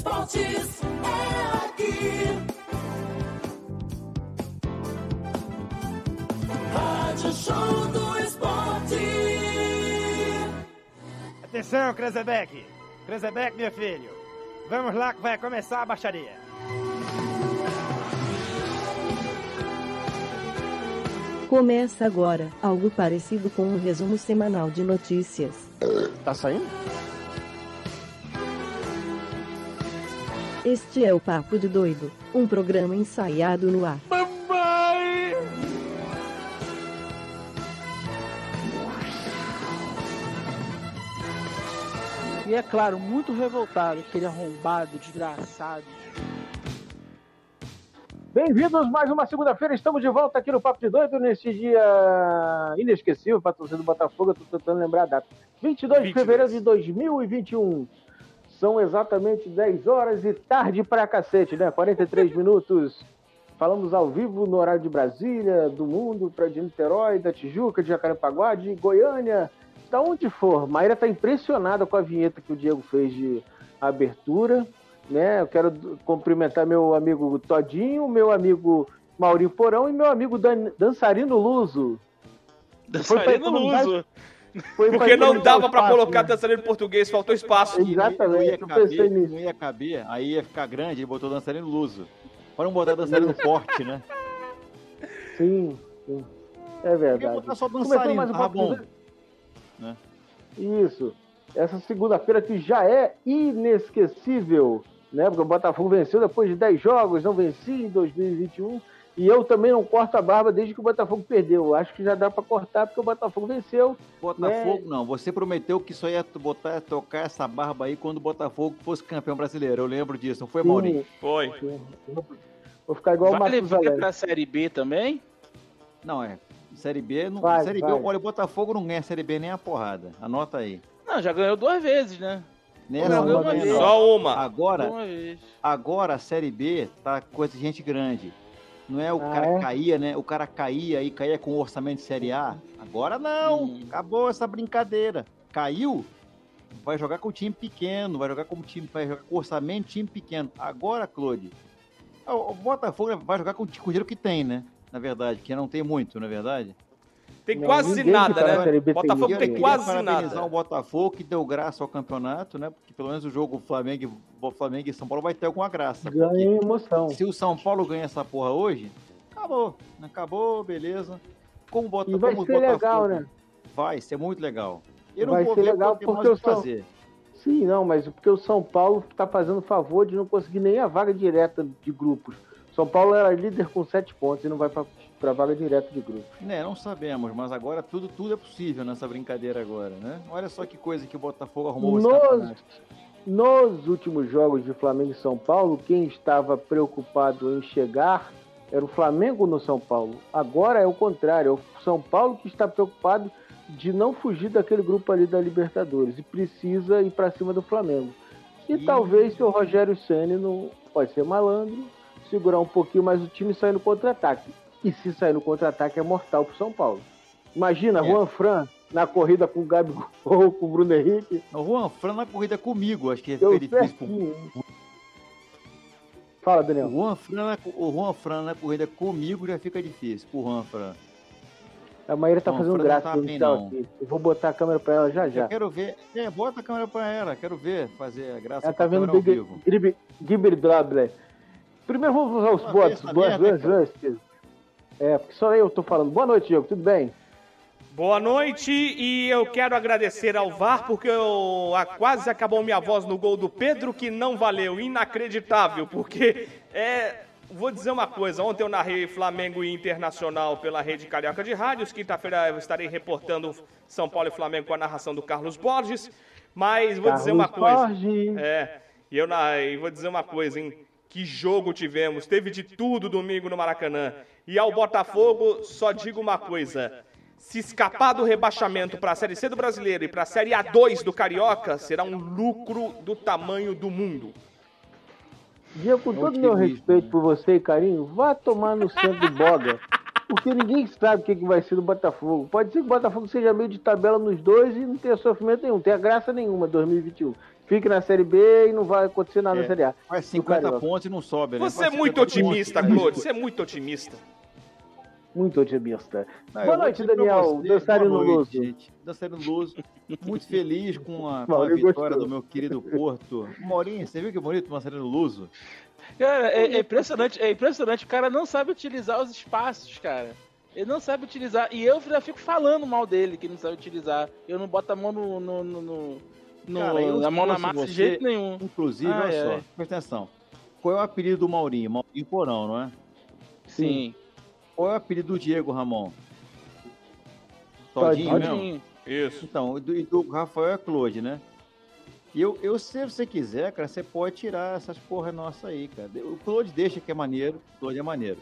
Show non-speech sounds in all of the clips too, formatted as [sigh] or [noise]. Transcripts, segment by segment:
esportes é aqui. Rádio Show do Esporte. Atenção, Krezebeck. Krezebeck, meu filho. Vamos lá que vai começar a baixaria. Começa agora, algo parecido com um resumo semanal de notícias. Tá saindo? Este é o Papo de Doido, um programa ensaiado no ar. Mamãe! E é claro, muito revoltado, aquele arrombado, desgraçado. Bem-vindos mais uma segunda-feira. Estamos de volta aqui no Papo de Doido nesse dia inesquecível para torcida do Botafogo. Estou tentando lembrar a data. 22 de 22. fevereiro de 2021. São exatamente 10 horas e tarde pra cacete, né? 43 minutos. Falamos ao vivo no horário de Brasília, do mundo, para de Niterói, da Tijuca, de Jacarepaguá, de Goiânia, da onde for. Maíra tá impressionada com a vinheta que o Diego fez de abertura, né? Eu quero cumprimentar meu amigo Todinho, meu amigo Maurinho Porão e meu amigo Dan- Dançarino Luso. Dançarino Luso. Foi Porque não dava pra espaço, colocar né? dançarino em português, faltou espaço. Exatamente, não ia eu pensei caber, nisso. não ia caber, aí ia ficar grande, ele botou dançarino luso. Para não botar [laughs] dançarino forte, né? Sim, sim. É Podia verdade. botar só dançarino, mais um de bom. Né? Isso. Essa segunda-feira que já é inesquecível, né? Porque o Botafogo venceu depois de 10 jogos, não vencia em 2021. E eu também não corto a barba desde que o Botafogo perdeu. Acho que já dá pra cortar porque o Botafogo venceu. Botafogo não, você prometeu que só ia botar, tocar essa barba aí quando o Botafogo fosse campeão brasileiro. Eu lembro disso, não foi, Maurinho? Foi. Vou ficar igual o Vale Matusalém. vir pra Série B também? Não, é. Série B, não, Vai, série vai. B, olha, o Botafogo não ganha Série B nem a porrada. Anota aí. Não, já ganhou duas vezes, né? Nessa Não, não, não. Só uma. Agora, Uma vez. Agora a Série B tá coisa de gente grande. Não é o Ah, cara é? caía, né? O cara caía e caía com orçamento de Série A. Agora não. Hum. Acabou essa brincadeira. Caiu, vai jogar com time pequeno, vai jogar com time, vai jogar com orçamento time pequeno. Agora, Claude, o o Botafogo vai jogar com o dinheiro que tem, né? Na verdade, que não tem muito, na verdade. Tem Não, quase nada, tá né? Botafogo tem quase nada. o Botafogo que deu graça ao campeonato, né? Porque pelo menos o jogo Flamengo, e- Flamengo e São Paulo vai ter alguma graça. Ganha emoção. se o São Paulo ganha essa porra hoje, acabou. Acabou, beleza. Como o Bota- E vai ser legal, Botafogo- né? Vai ser muito legal. Eu não Vai vou ser ver legal porque o São- fazer. Sim, não, mas porque o São Paulo está fazendo favor de não conseguir nem a vaga direta de grupos. São Paulo era líder com sete pontos e não vai para a vaga direta de grupos. Né, não sabemos, mas agora tudo, tudo é possível nessa brincadeira agora, né? Olha só que coisa que o Botafogo arrumou Nos, nos últimos jogos de Flamengo e São Paulo, quem estava preocupado em chegar era o Flamengo no São Paulo. Agora é o contrário, é o São Paulo que está preocupado de não fugir daquele grupo ali da Libertadores e precisa ir para cima do Flamengo. E Ih. talvez se o Rogério Ceni não pode ser malandro, segurar um pouquinho mais o time e sair no contra-ataque. E se sair no contra-ataque é mortal pro São Paulo. Imagina, É. Juan Fran na corrida com o Gabigol, com o Bruno Henrique. O Juan Fran na corrida comigo, acho que foi difícil. pro- certinho. Fala, O Daniel. Juan, Fran o Juan Fran na corrida comigo já fica difícil, pro Juan Fran. A Maíra tá Não, fazendo Fran graça tá bem, aqui. Eu vou botar a câmera pra ela já já. Eu quero ver. É, bota a câmera pra ela, quero ver fazer a graça Ela com tá vendo. Grib- Gibber. Primeiro vamos boas, vez essa boas vezes. É, porque só eu tô falando. Boa noite, Diego, tudo bem? Boa noite e eu quero agradecer ao VAR porque eu, a, quase acabou minha voz no gol do Pedro que não valeu, inacreditável, porque é, vou dizer uma coisa, ontem eu narrei Flamengo e Internacional pela Rede Carioca de Rádios, quinta-feira eu estarei reportando São Paulo e Flamengo com a narração do Carlos Borges, mas vou dizer uma coisa, Jorge. é, e eu na, e vou dizer uma coisa, hein? Que jogo tivemos, teve de tudo domingo no Maracanã. E ao Botafogo, só digo uma coisa: se escapar do rebaixamento para a Série C do Brasileiro e para a Série A2 do Carioca, será um lucro do tamanho do mundo. Diego, com É todo o meu respeito né? por você e carinho, vá tomar no centro do Boga. Porque ninguém sabe o que, que vai ser do Botafogo. Pode ser que o Botafogo seja meio de tabela nos dois e não tenha sofrimento nenhum, tenha graça nenhuma 2021. Fique na Série B e não vai acontecer nada É. na Série A. Faz Do 50 Carioca. pontos e não sobe, né? Você é muito 50 pontos. otimista, Claude. Você é muito otimista. Muito otimista. Não, Boa noite, Daniel. Dançarino boa noite, Luso. gente. Dançarino Luso. Muito feliz com a, [laughs] com a vitória gostou. do meu querido Porto. Maurinho, você viu que bonito o Dançarino Luso? Cara, é, é impressionante, é impressionante. O cara não sabe utilizar os espaços, cara. Ele não sabe utilizar. E eu já fico falando mal dele, que ele não sabe utilizar. Eu não boto a mão no. no, no, no- no- Cara, eu, a mão na massa de jeito nenhum. Inclusive, Ai, olha só, ai. presta atenção. Qual é o apelido do Maurinho? Maurinho Porão, não é? Sim. Qual é o apelido do Diego Ramon? Todinho, mesmo? Todinho. Isso. Então, e do, do Rafael é Claude, né? E eu, eu, se você quiser, cara, você pode tirar essas porra nossa aí, cara. O Claude deixa que é maneiro, o Claude é maneiro.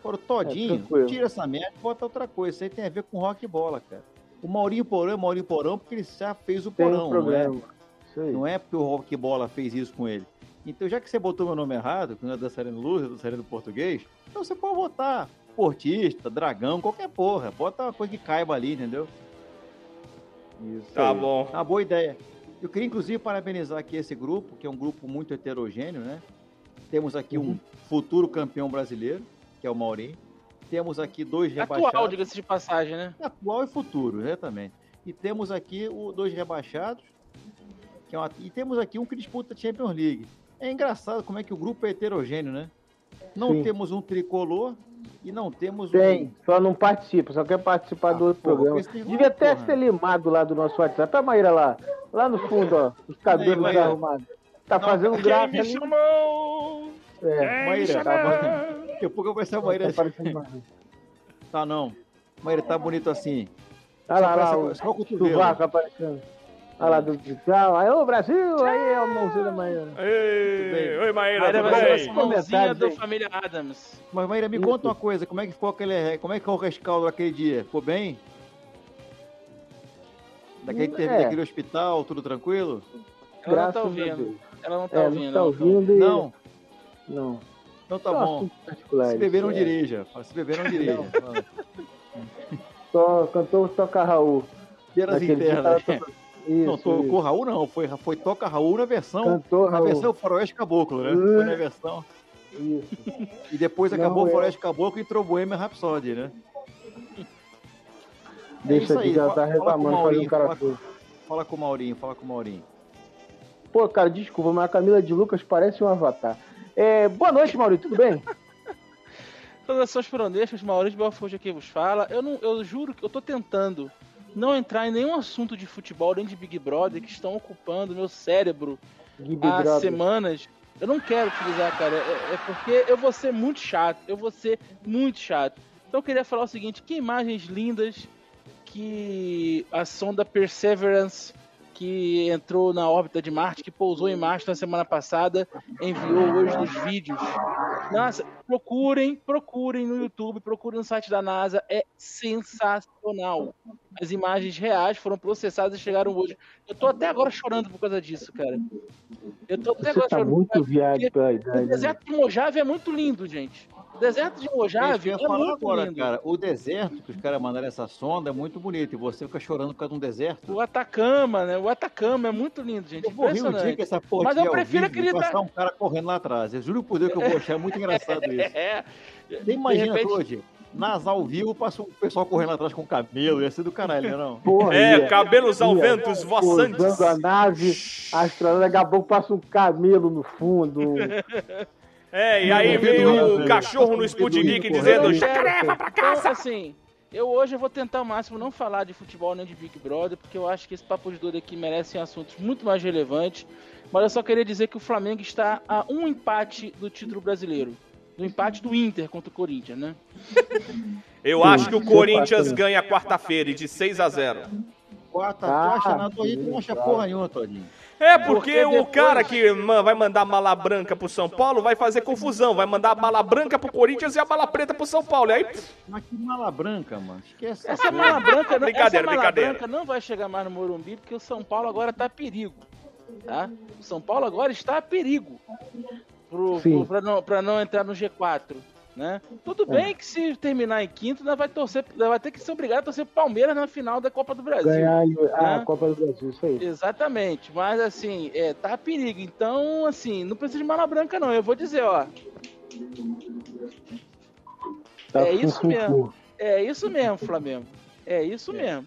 Agora, o Todinho, É, tira essa merda e bota outra coisa. Isso aí tem a ver com rock e bola, cara. O Maurinho Porão é Maurinho Porão porque ele já fez o Tem Porão, um não é? problema. Isso aí. Não é porque o Rock Bola fez isso com ele. Então, já que você botou meu nome errado, que não é dançarino luz, é dançarino português, então você pode botar portista, dragão, qualquer porra. Bota uma coisa que caiba ali, entendeu? Isso Tá aí. bom. É uma boa ideia. Eu queria, inclusive, parabenizar aqui esse grupo, que é um grupo muito heterogêneo, né? Temos aqui um futuro campeão brasileiro, que é o Maurinho. Temos aqui dois rebaixados. Atual, diga-se de passagem, né? Atual e futuro, exatamente. E temos aqui o dois rebaixados. Que é uma- e temos aqui um que disputa a Champions League. É engraçado como é que o grupo é heterogêneo, né? Não Sim. temos um tricolor e não temos Tem, um. só não participa, só quer participar Ah, do outro porra, programa. Devia até porra. ser limado lá do nosso WhatsApp. A Maíra lá, lá no fundo, ó, os cabelos Maíra. desarrumados. Tá Não, fazendo quem graça me ali. chamou? É, Maíra, tá daqui a pouco vai ser a Maíra. tá. Tá não. Maíra, tá bonito assim. Olha lá, Só lá, parece- o só o cotovelo. sovaco aparecendo. Olha lá, do tchau. Aí, ô Brasil, aí é a mãozinha da Maíra. Ei, oi, Maíra, Maíra tudo bem? mãozinha Comentários do. Família Adams. Mas Maíra, me Isso. conta uma coisa, como é que ficou aquele. Como é que ficou o rescaldo daquele dia? Ficou bem? Daquele, que teve É. daquele hospital, tudo tranquilo? Ela Graças não tá ouvindo. Ela não tá É, não ouvindo. tá não. ouvindo e... Não? Não. Então tá Só bom. particulares. Se beber, não É. dirija. Se beber, [laughs] não dirija. Só cantou Toca Raul. Dia internas. tava Isso, Não tocou isso. Raul, não. Foi, foi Toca Raul na versão. Cantou Na Raul. versão Faroeste Caboclo, né? Uh. Foi na versão. Isso. E depois Não, acabou o é. Faroeste Caboclo e entrou Bohemian Rhapsody, né? [laughs] Deixa aqui, aí, já fa- tá fala com o reclamando, fazendo Maurinho, cara fala-. Fala com o Maurinho, fala com o Maurinho. Pô, cara, desculpa, mas a Camila de Lucas parece um avatar. É, boa noite, Maurício, tudo bem? [laughs] Saudações peronescas, Maurício Belfort aqui vos fala. Eu, não, eu juro que eu tô tentando não entrar em nenhum assunto de futebol nem de Big Brother que estão ocupando meu cérebro Gui há Brother. semanas. Eu não quero utilizar, cara. É, é porque eu vou ser muito chato. Eu vou ser muito chato. Então eu queria falar o seguinte: que imagens lindas que a sonda Perseverance, que entrou na órbita de Marte, que pousou em Marte na semana passada, enviou hoje nos vídeos. Nossa, procurem, procurem no YouTube, procurem no site da NASA, é sensacional. As imagens reais foram processadas e chegaram hoje. Eu tô até agora chorando por causa disso, cara. Eu tô até Você agora tá chorando. muito viado pela O deserto de Mojave é muito lindo, gente. O deserto de Mojave é ia falar muito agora, lindo. cara. O deserto que os caras mandaram essa sonda é muito bonito. E você fica chorando por causa de um deserto. O Atacama, né? O Atacama é muito lindo, gente. Eu vou rir um dia que essa porra Mas eu prefiro vivo, acreditar- passar um cara correndo lá atrás. Eu juro por Deus que eu vou achar muito engraçado [laughs] isso. É. Você imagina, repente- Claude, nas ao vivo, passa um pessoal correndo lá atrás com camelo. Ia ser do caralho, né, não? Porra, É, ia- cabelos ao ia vento, voaçantes. Usando a nave astronauta, daqui a pouco passa um camelo no fundo. [laughs] É, e aí Não, veio o cachorro no Sputnik dizendo: Eu jacaré, vai pra Então, casa! assim, eu hoje eu vou tentar ao máximo não falar de futebol nem de Big Brother, porque eu acho que esse papo de doido aqui merecem assuntos muito mais relevantes. Mas eu só queria dizer que o Flamengo está a um empate do título brasileiro. Do empate do Inter contra o Corinthians, né? [laughs] Eu acho que o Corinthians ganha quarta-feira de 6 a 0 Quarta, Ah, tu acha nada, Todinho, tu não acha porra nenhuma, Todinho. É, porque Porque o cara que vai mandar mala branca pro São Paulo vai fazer confusão. Vai mandar a mala branca pro Corinthians e a mala preta pro São Paulo. E aí, Mas que mala branca, mano. Esquece essa mala branca, não- Brincadeira, essa mala brincadeira. branca não vai chegar mais no Morumbi, porque o São Paulo agora tá a perigo. Tá? O São Paulo agora está a perigo. Pro, Sim. pro, pra, não, pra não entrar no G4. Né? Tudo bem que se terminar em quinto, vai torcer, vai ter que ser obrigado a torcer pro Palmeiras na final da Copa do Brasil. Ganhar a Né? Copa do Brasil, isso aí. Exatamente, mas assim, é, tá a perigo. Então, assim, não precisa de mala branca, não. Eu vou dizer, ó. Tá é isso mesmo. É isso mesmo, Flamengo. É isso mesmo.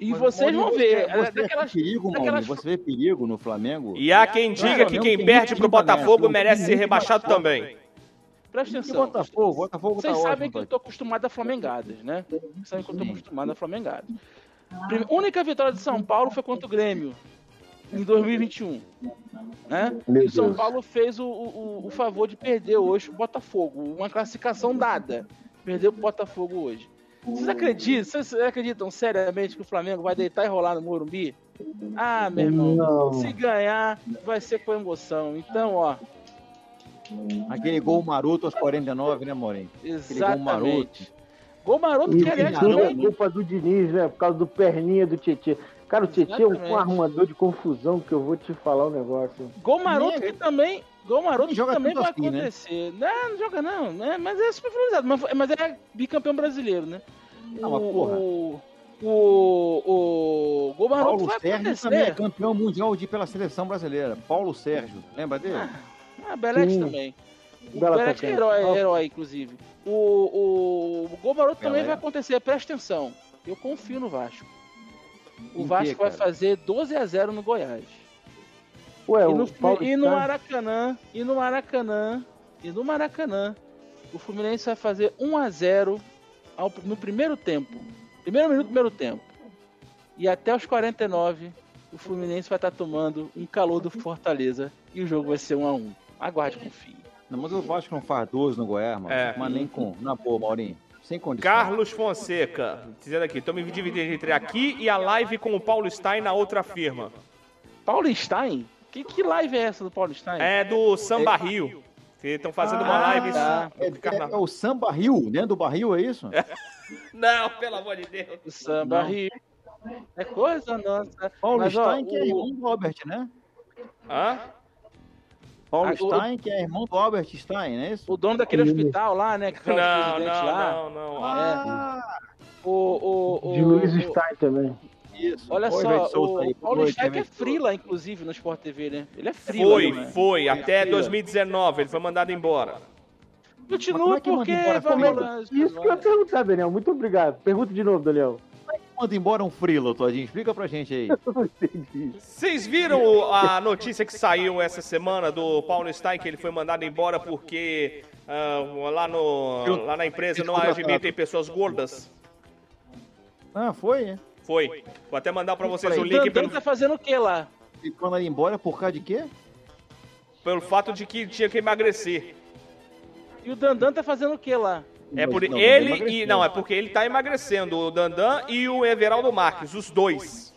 E Mas, vocês Maurinho, vão ver. Você, é, você vê daquelas- perigo, daquelas-? Você vê perigo no Flamengo? E há quem diga que quem perde pro Botafogo merece ser rebaixado também. Presta E atenção. Botafogo? Botafogo Vocês tá sabem ótimo. que eu tô acostumado a flamengadas, né? Vocês sabem que eu tô acostumado a flamengadas. Prime- única vitória de São Paulo foi contra o Grêmio, em 2021. Né? Meu o São Deus. Paulo fez o, o- o favor de perder hoje o Botafogo. Uma classificação dada. Perdeu o Botafogo hoje. Vocês acreditam? Vocês acreditam seriamente que o Flamengo vai deitar e rolar no Morumbi? Ah, meu irmão. Não. Se ganhar, vai ser com emoção. Então, ó, Aquele gol maroto aos 49, né, Maurinho? Aquele gol exatamente. maroto. Gol maroto que aliás tudo é culpa do Diniz, né? Por causa do perninha do Tietchan. Cara, o Tietchan é um Exatamente. arrumador de confusão que eu vou te falar um negócio. Gol maroto que também. Gol maroto que joga também vai assim, né? acontecer. Não, não joga não, né? Mas é super valorizado. Mas, mas é bicampeão brasileiro, né? Ah, mas porra. o, o, o Gol maroto Paulo vai Sérgio acontecer. também é campeão mundial de pela seleção brasileira. Paulo Sérgio, lembra dele? Ah, Belete Sim. também. O Bela Belete é atacante. herói, é herói, inclusive. O, o, o Gol maroto também vai acontecer. Presta atenção. Eu confio no Vasco. O Vasco vai fazer 12 a 0 no Goiás. Ué, e, no, e no Maracanã, e no Maracanã, e no Maracanã, o Fluminense vai fazer 1 a 0 ao- no primeiro tempo. Primeiro minuto do primeiro tempo. E até os 49, o Fluminense vai estar tomando um calor do Fortaleza e o jogo vai ser 1 a 1. Aguarde, confie. Não, mas o Vasco não faz 12 no Goiás, mano. É. Mas nem com. Na boa, Maurinho. Sem condição. Carlos Fonseca, dizendo aqui, tô me dividindo entre aqui e a live com o Paulo Stein na outra firma. Paulo Stein? Que, que live é essa do Paulo Stein? É do Samba Rio. Estão fazendo uma Ah, live tá. É, é, é o Sam Barril, dentro do barril, é isso? [laughs] Não, pelo amor de Deus. O Samba Não. Rio. É coisa nossa. Paulo Mas, ó, Stein, que é o- Albert, né? Hã? Paulo Ah, o- Stein, que é irmão do Albert Stein, não é isso? O dono daquele hospital lá, né? Que foi o Não, presidente não, lá. não, não. Ah, O, o, o, De Luiz o- Stein também. isso. Olha Oi, só, aí, o boa Paulo Stein que é frila, inclusive, no Sport TV, né? Ele é frila. Foi, né? foi. Até Frila. 2019, ele foi mandado embora. Continua é porque embora rolar. Isso que eu ia perguntar, Daniel. Muito obrigado. Pergunta de novo, Daniel. Manda embora um frila, Todinho. Explica pra gente aí. [laughs] Vocês viram o- a notícia que saiu essa semana do Paulo Stein, que ele foi mandado embora porque ah, lá, no, lá na empresa não admitem pessoas gordas? Ah, foi, é? Foi. Vou até mandar pra vocês O o link Dandan pelo, tá fazendo o que lá? E quando ele embora, por causa de quê? pelo fato de que tinha que emagrecer. E o Dandan tá fazendo o que lá? É por Não, ele e. Não, é porque ele tá emagrecendo, o Dandan e o Everaldo Marques, os dois.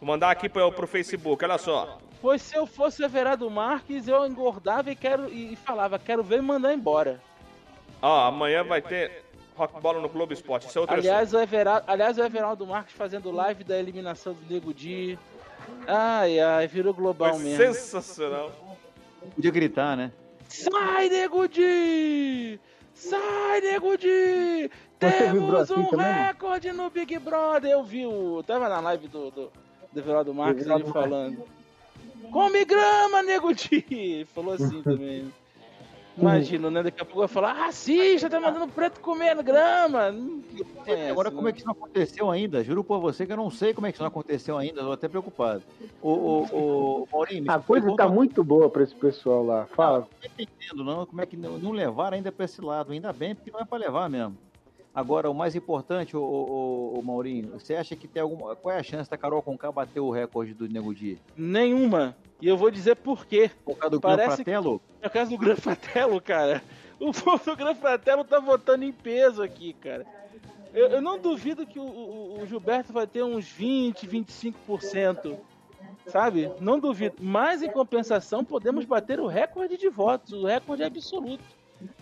Vou mandar aqui pro, pro Facebook, olha só. Pois se eu fosse Everardo Marques, eu engordava e, quero, e falava, quero ver e mandar embora. Ó, amanhã vai ter Rock Bola no Globo Esporte. Isso é outro assunto. Aliás, o Everaldo, aliás, o Everaldo Marques fazendo live da eliminação do Nego Di. Ai, ai, virou global Foi mesmo. sensacional. Podia gritar, né? Sai, Nego Di! Sai, Nego vibrou Temos um recorde no Big Brother! Eu vi o... Tava na live do, do, do Everaldo Marques, ele falando. Come grama, Nego Di! Falou assim [laughs] também. Imagina, né? Daqui a pouco vai falar, racista, tá mandando preto comendo grama. Não conhece, Agora, né? como é que isso não aconteceu ainda? Juro por você que eu não sei como é que isso não aconteceu ainda. Tô até preocupado. O, o, o Maurinho, A coisa pergunta- tá muito boa pra esse pessoal lá. Fala. Não tô entendendo, não. Como é que não, não levaram ainda pra esse lado? Ainda bem, porque não é pra levar mesmo. Agora, o mais importante, o, o, o Maurinho, você acha que tem alguma. Qual é a chance da Carol Conká bater o recorde do Nego Di? Nenhuma. E eu vou dizer por quê. Por causa do Parece Gran Fratello? No caso do Gran Fratello, cara, o povo do Gran Fratello tá votando em peso aqui, cara. Eu, eu não duvido que o, o- o Gilberto vai ter uns 20, 25%. Sabe? Não duvido. Mas em compensação, podemos bater o recorde de votos, o recorde absoluto.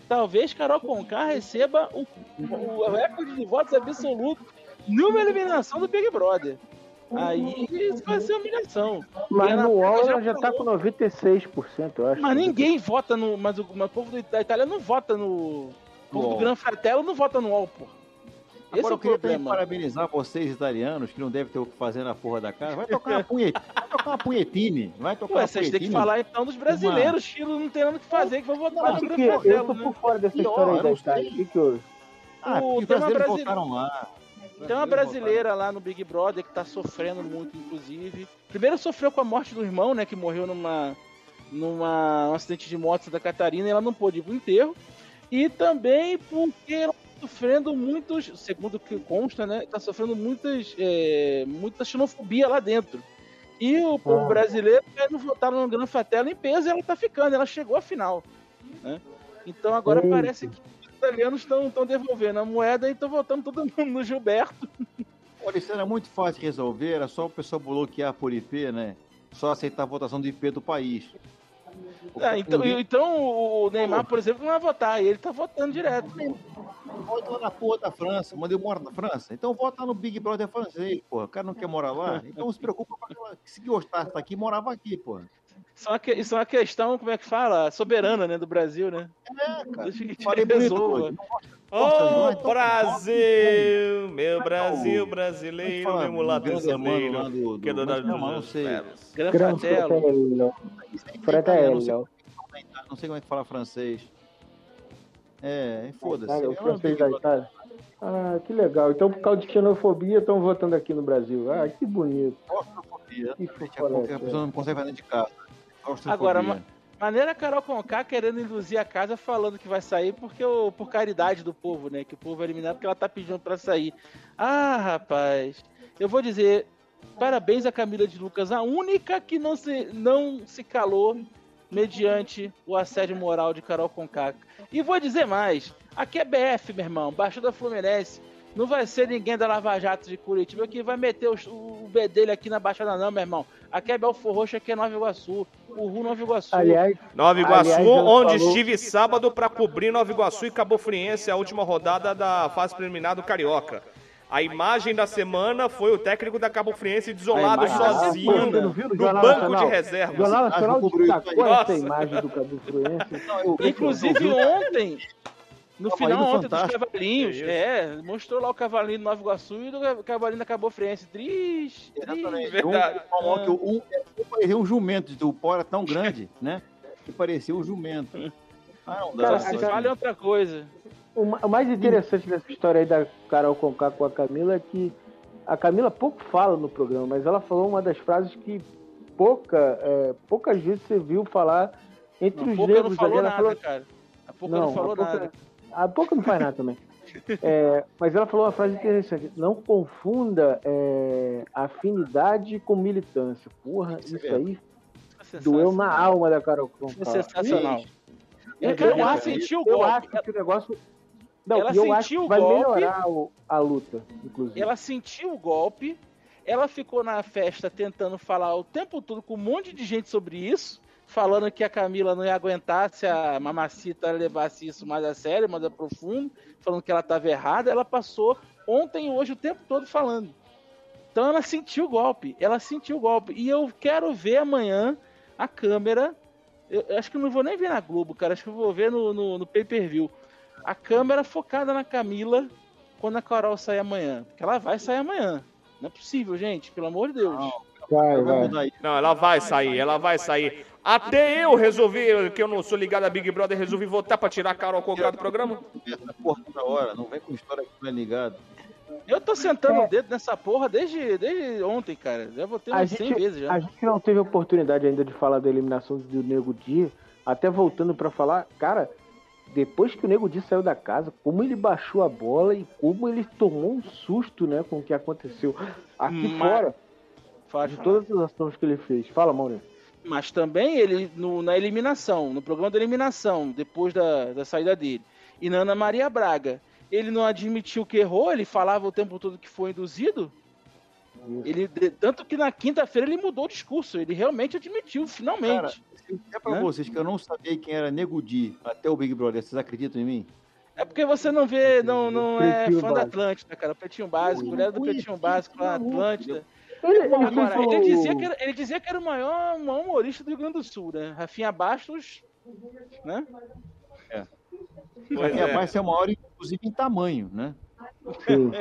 Talvez Carol Conká receba o, o recorde de votos absoluto numa eliminação do Big Brother. Aí isso vai ser humilhação. Mas no UOL já já tá com 96%, eu acho. Mas ninguém vota no. Mas o, mas o povo da Itália não vota no. povo do. Gran Fratello não vota no UOL, pô. Esse Agora é eu o queria também problema. parabenizar vocês, italianos, que não devem ter o que fazer na porra da casa. Vai [laughs] tocar uma punhetinha. Vai tocar uma punhetine. Vai tocar Ué, uma vocês têm que falar então dos brasileiros, que não tem nada o que fazer, que vão votar no que- eu tô né? por fora dessa história aí da Itália. O que que houve? Ah, O- os tem uma brasileiros brasile- votaram lá. Tem uma brasileira lá no Big Brother que tá sofrendo muito, inclusive. Primeiro sofreu com a morte do irmão, né? Que morreu numa, numa um acidente de moto em Santa Catarina e ela não pôde ir pro enterro. E também porque sofrendo muitos, segundo o que consta, né? Tá sofrendo muitas, é, muita xenofobia lá dentro. E o povo Ah. brasileiro não votaram no Gran Fratello em peso e ela tá ficando, ela chegou à final. Né? Então agora Eita. parece que os italianos estão devolvendo a moeda e estão votando todo mundo no Gilberto. Olha, isso era muito fácil de resolver, era só o pessoal bloquear por IP, né? Só aceitar a votação do IP do país. Ah, então, então o Neymar, por exemplo, não vai votar, e ele tá votando direto. vota lá na porra da França, mas eu moro na França. Então vota no Big Brother francês, porra. O cara não quer morar lá, então se preocupa com aquela... Se gostasse aqui, morava aqui, porra. Isso é, uma, que- isso é uma questão, como é que fala? Soberana, né, do Brasil, né? É, cara. Deixa que resolva. gosta- Ô, então- Brasil, meu Brasil brasileiro, meu mulato brasileiro, que é do não, dos não sei. Gran Fratello. Tá Fratello. Não sei, como é que fala francês. É, foda-se. O É francês da. Itália. Ah, que legal. Então, por causa de xenofobia, estão votando aqui no Brasil. Ah, que bonito. Claustrofobia. Que A pessoa não consegue fazer dentro de casa. Agora, ma- Maneira Carol Conká querendo induzir a casa falando que vai sair porque o, por caridade do povo, né? Que o povo é eliminado porque ela tá pedindo pra sair. Ah, rapaz, eu vou dizer parabéns a Camila de Lucas, a única que não se, não se calou mediante o assédio moral de Carol Conká. E vou dizer mais, aqui é BF, meu irmão, Baixada Fluminense. Não vai ser ninguém da Lava Jato de Curitiba que vai meter os- o, B dele aqui na Baixada, não, meu irmão. Aqui é Belfor Roxo, aqui é Nova Iguaçu. O Ru Nova Iguaçu. Aliás, Nova Iguaçu, Aliás, onde falou- estive sábado para cobrir Nova Iguaçu e Cabo Friense, a última rodada da fase preliminar do Carioca. A imagem da semana foi o técnico da Cabo Friense desolado Ah, sozinho no banco Nacional? de reservas. Jornal Acho Nacional destacou essa imagem do Cabo vi- Inclusive ontem, no Tava final ontem dos Fantástico. cavalinhos, Que isso. é, mostrou lá o cavalinho do Nova Iguaçu e do cavalinho da Cabo Friense. Triste, triste. Exatamente. Verdade. Um, um, que um, um parecia um jumento, o pó era tão grande, [laughs] né? Que parecia um jumento. Ah, não dá. se cara- fala em outra coisa. O ma- o mais interessante dessa história aí da Carol Conká com a Camila é que a Camila pouco fala no programa, mas ela falou uma das frases que pouca, é, poucas vezes você viu falar entre A os não negros falou ali. Ela nada, falou, cara. A pouca não, falou a pouca- nada. A pouca não faz nada também. [laughs] É, mas ela falou uma frase interessante. Não confunda é, afinidade com militância. Porra, Isso é isso aí Foi doeu na sensacional. alma da Carol Conká. sensacional. E, É, cara, eu ela acho- sentiu o Eu golpe. acho que o negócio. Não, Ela eu acho sentiu que o vai golpe. melhorar o- a luta, inclusive. Ela sentiu o golpe, ela ficou na festa tentando falar o tempo todo com um monte de gente sobre isso, falando que a Camila não ia aguentar se a mamacita levasse isso mais a sério, mais a profundo, falando que ela estava errada. Ela passou ontem e hoje o tempo todo falando. Então ela sentiu o golpe, ela sentiu o golpe. E eu quero ver amanhã a câmera. Eu, eu acho que não vou nem ver na Globo, cara. Acho que eu vou ver no, no, no pay-per-view. A câmera focada na Camila quando a Carol sair amanhã. Porque ela vai sair amanhã. Não é possível, gente. Pelo amor de Deus. Não. Vai, Vai. Não, ela vai sair, ela vai sair. Até eu resolvi, que eu não sou ligado a Big Brother, resolvi votar pra tirar a Carol Conká do programa. Essa porra toda hora. Não vem com história que não é ligado. Eu tô sentando É. o dedo nessa porra desde, desde ontem, cara. Já votei umas 100 gente, vezes já. a gente não teve oportunidade ainda de falar da eliminação do Nego Di. Até voltando pra falar, cara, depois que o Nego Di saiu da casa, como ele baixou a bola e como ele tomou um susto, né, com o que aconteceu aqui Mas- fora, De todas as ações que ele fez. Fala, Maurício. Mas também ele, no- na eliminação, no programa da eliminação, depois da, da saída dele, e na Ana Maria Braga, ele não admitiu que errou, ele falava o tempo todo que foi induzido. Ele, tanto que na quinta-feira ele mudou o discurso, ele realmente admitiu, finalmente. Cara, eu pra Né? vocês que eu não sabia quem era Nego Di até o Big Brother, vocês acreditam em mim? É porque você não vê, não, não é fã da básico. Atlântida, cara. Pretinho Básico, Eu mulher do Pretinho Básico lá, maluco. Atlântida. Ele, ele Agora, fez ele o- dizia, que era, ele dizia que era o maior, o maior humorista do Rio Grande do Sul, né? Rafinha Bastos, né? É, é. vai ser maior, inclusive, em tamanho, né? Sim.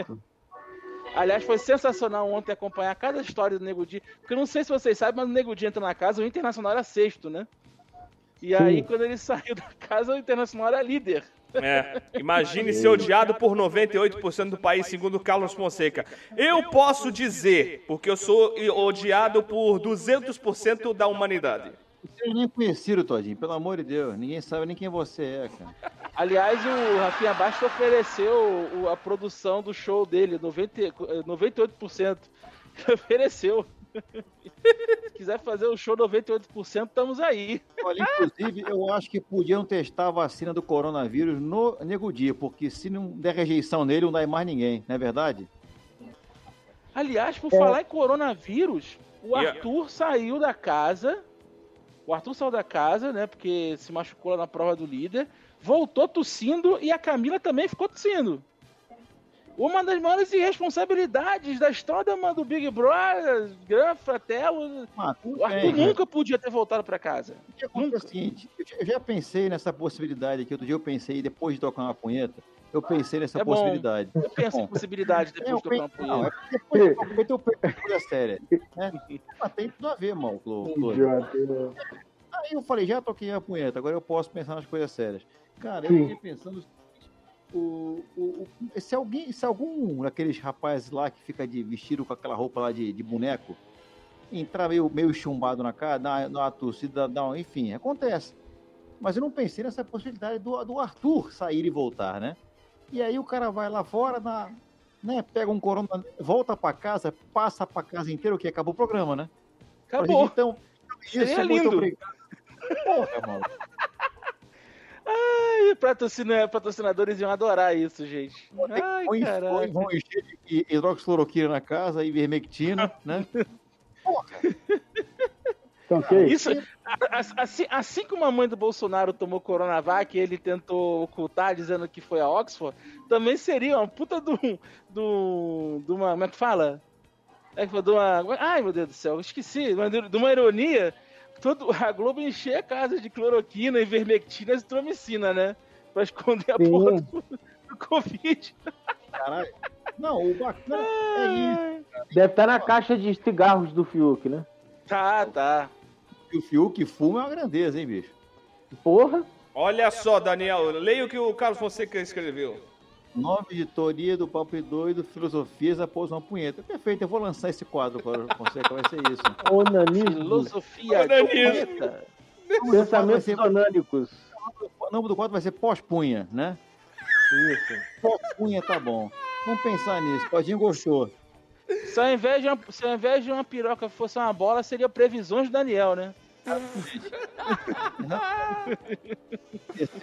Aliás, foi sensacional ontem acompanhar cada história do Nego Di. Porque eu não sei se vocês sabem, mas o Nego Di entra na casa, o Internacional era sexto, né? E aí, quando ele [laughs] saiu da casa, o Internacional era líder. É, imagine ser odiado por 98% do país, segundo Carlos Fonseca. Eu posso dizer, porque eu sou odiado por 200% da humanidade. Vocês nem conheceram, Todinho, pelo amor de Deus. Ninguém sabe nem quem você é, cara. Aliás, o Rafinha Bastos ofereceu o- a produção do show dele, 90, eh, 98%. Ele ofereceu. Se quiser fazer o show 98%, estamos aí. Olha, inclusive, eu acho que podiam testar a vacina do coronavírus no Nego Dia, porque se não der rejeição nele, não dá mais ninguém, não é verdade? Aliás, por falar em coronavírus, o E- Arthur saiu da casa. O Arthur saiu da casa, né? Porque se machucou lá na prova do líder. Voltou tossindo e a Camila também ficou tossindo. Uma das maiores irresponsabilidades da história mano, do Big Brother, Gran Fratello. Ah, O Arthur bem, cara. nunca podia ter voltado pra casa. Acontece é o seguinte, eu já- pensei nessa possibilidade aqui, outro dia eu pensei, depois de tocar uma punheta, eu pensei nessa É bom. possibilidade. Eu penso em Bom, possibilidade É, depois eu de tocar uma penso- não, punheta. é depois de tocar uma punheta eu penso em coisa séria. Né? Mas tem tudo a ver, mal, Clô. Né? Aí eu falei, já toquei a punheta, agora eu posso pensar nas coisas sérias. Cara, eu Sim. fiquei pensando o o, o, se, alguém, se algum daqueles rapazes lá que fica de vestido com aquela roupa lá de, de boneco entrar meio, meio chumbado na cara, tossida, dar um, enfim, acontece. Mas eu não pensei nessa possibilidade do, do Arthur sair e voltar, né? E aí o cara vai lá fora, na, né, pega um corona, volta pra casa, passa pra casa inteira, o que? Acabou o programa, né? Acabou. Então, Seria isso, muito lindo. obrigado. Porra, mano. [laughs] Patrocina- patrocinadores iam adorar isso, gente. Ai, Põe- caralho. Vão encher de hidroxicloroquina na casa, ivermectina, [laughs] né? Então, ok. Isso, assim, assim como a mãe do Bolsonaro tomou Coronavac e ele tentou ocultar dizendo que foi a Oxford, também seria uma puta do. do. de uma. Como é que fala? É que foi de uma. Ai, meu Deus do céu, esqueci. De uma ironia. Todo, a Globo encher a casa de cloroquina, ivermectina e zitromicina, né? Pra esconder a Sim. porra do, do Covid. Caralho. Não, o bacana é isso. Deve estar na caixa de cigarros do Fiuk, né? Tá, tá. O Fiuk fuma é uma grandeza, hein, bicho? Porra. Olha só, Daniel, leia o que o Carlos Fonseca escreveu. Nova editoria do Papo Doido, Filosofias após uma punheta. Perfeito, eu vou lançar esse quadro agora, Fonseca, vai ser isso. Onanismo. Filosofia de Onanismo. planeta. Pensamentos ser- onânicos. O nome do quadro vai ser pós-punha, né? Isso. Pós-punha tá bom. Vamos pensar nisso. Todinho gostou. Se ao, invés de uma, se ao invés de uma piroca fosse uma bola, seria previsões do Daniel, né?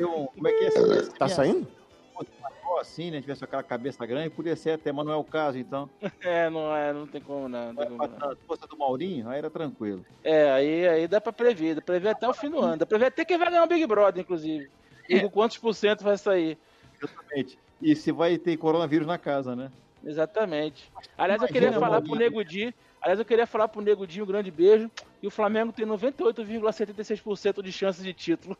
Um, como é que é? Tá saindo? Maior assim, né? Tivesse aquela cabeça grande, podia ser até, mas não é o caso, então. [laughs] É, não é, não tem como não. não tem como não. A do Maurinho, aí era tranquilo. É, aí, aí dá pra prever, dá pra prever até o fim do ano. Dá pra prever até quem vai ganhar o Big Brother, inclusive. E com quantos por cento vai sair. Exatamente. E se vai ter coronavírus na casa, né? Exatamente. Aliás, eu Imagina, queria falar pro. Nego Di. Aliás, eu queria falar pro Nego Di um grande beijo. E o Flamengo tem 98,76% de chances de título.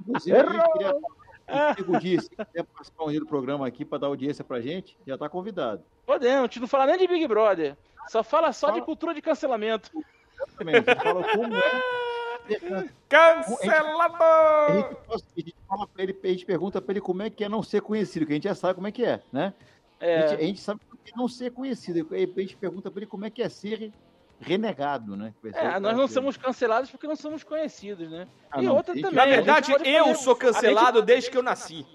Inclusive, a gente queria Digo disso, se quiser participar um dia do programa aqui para dar audiência pra gente, já tá convidado. Podemos, a gente não fala nem de Big Brother. Só fala só de Fala. cultura de cancelamento. Exatamente. A gente fala como é. A Cancelador! gente, a gente fala pra ele, a gente pergunta pra ele como é que é não ser conhecido, que a gente já sabe como é que é, né? A, É, gente, a gente sabe como é não ser conhecido. Aí A gente pergunta pra ele como é que é ser renegado, né? É, nós não somos cancelados porque não somos conhecidos, né? Ah, e não, outra gente- também. Na gente verdade, eu fazer- sou cancelado desde que eu nasci.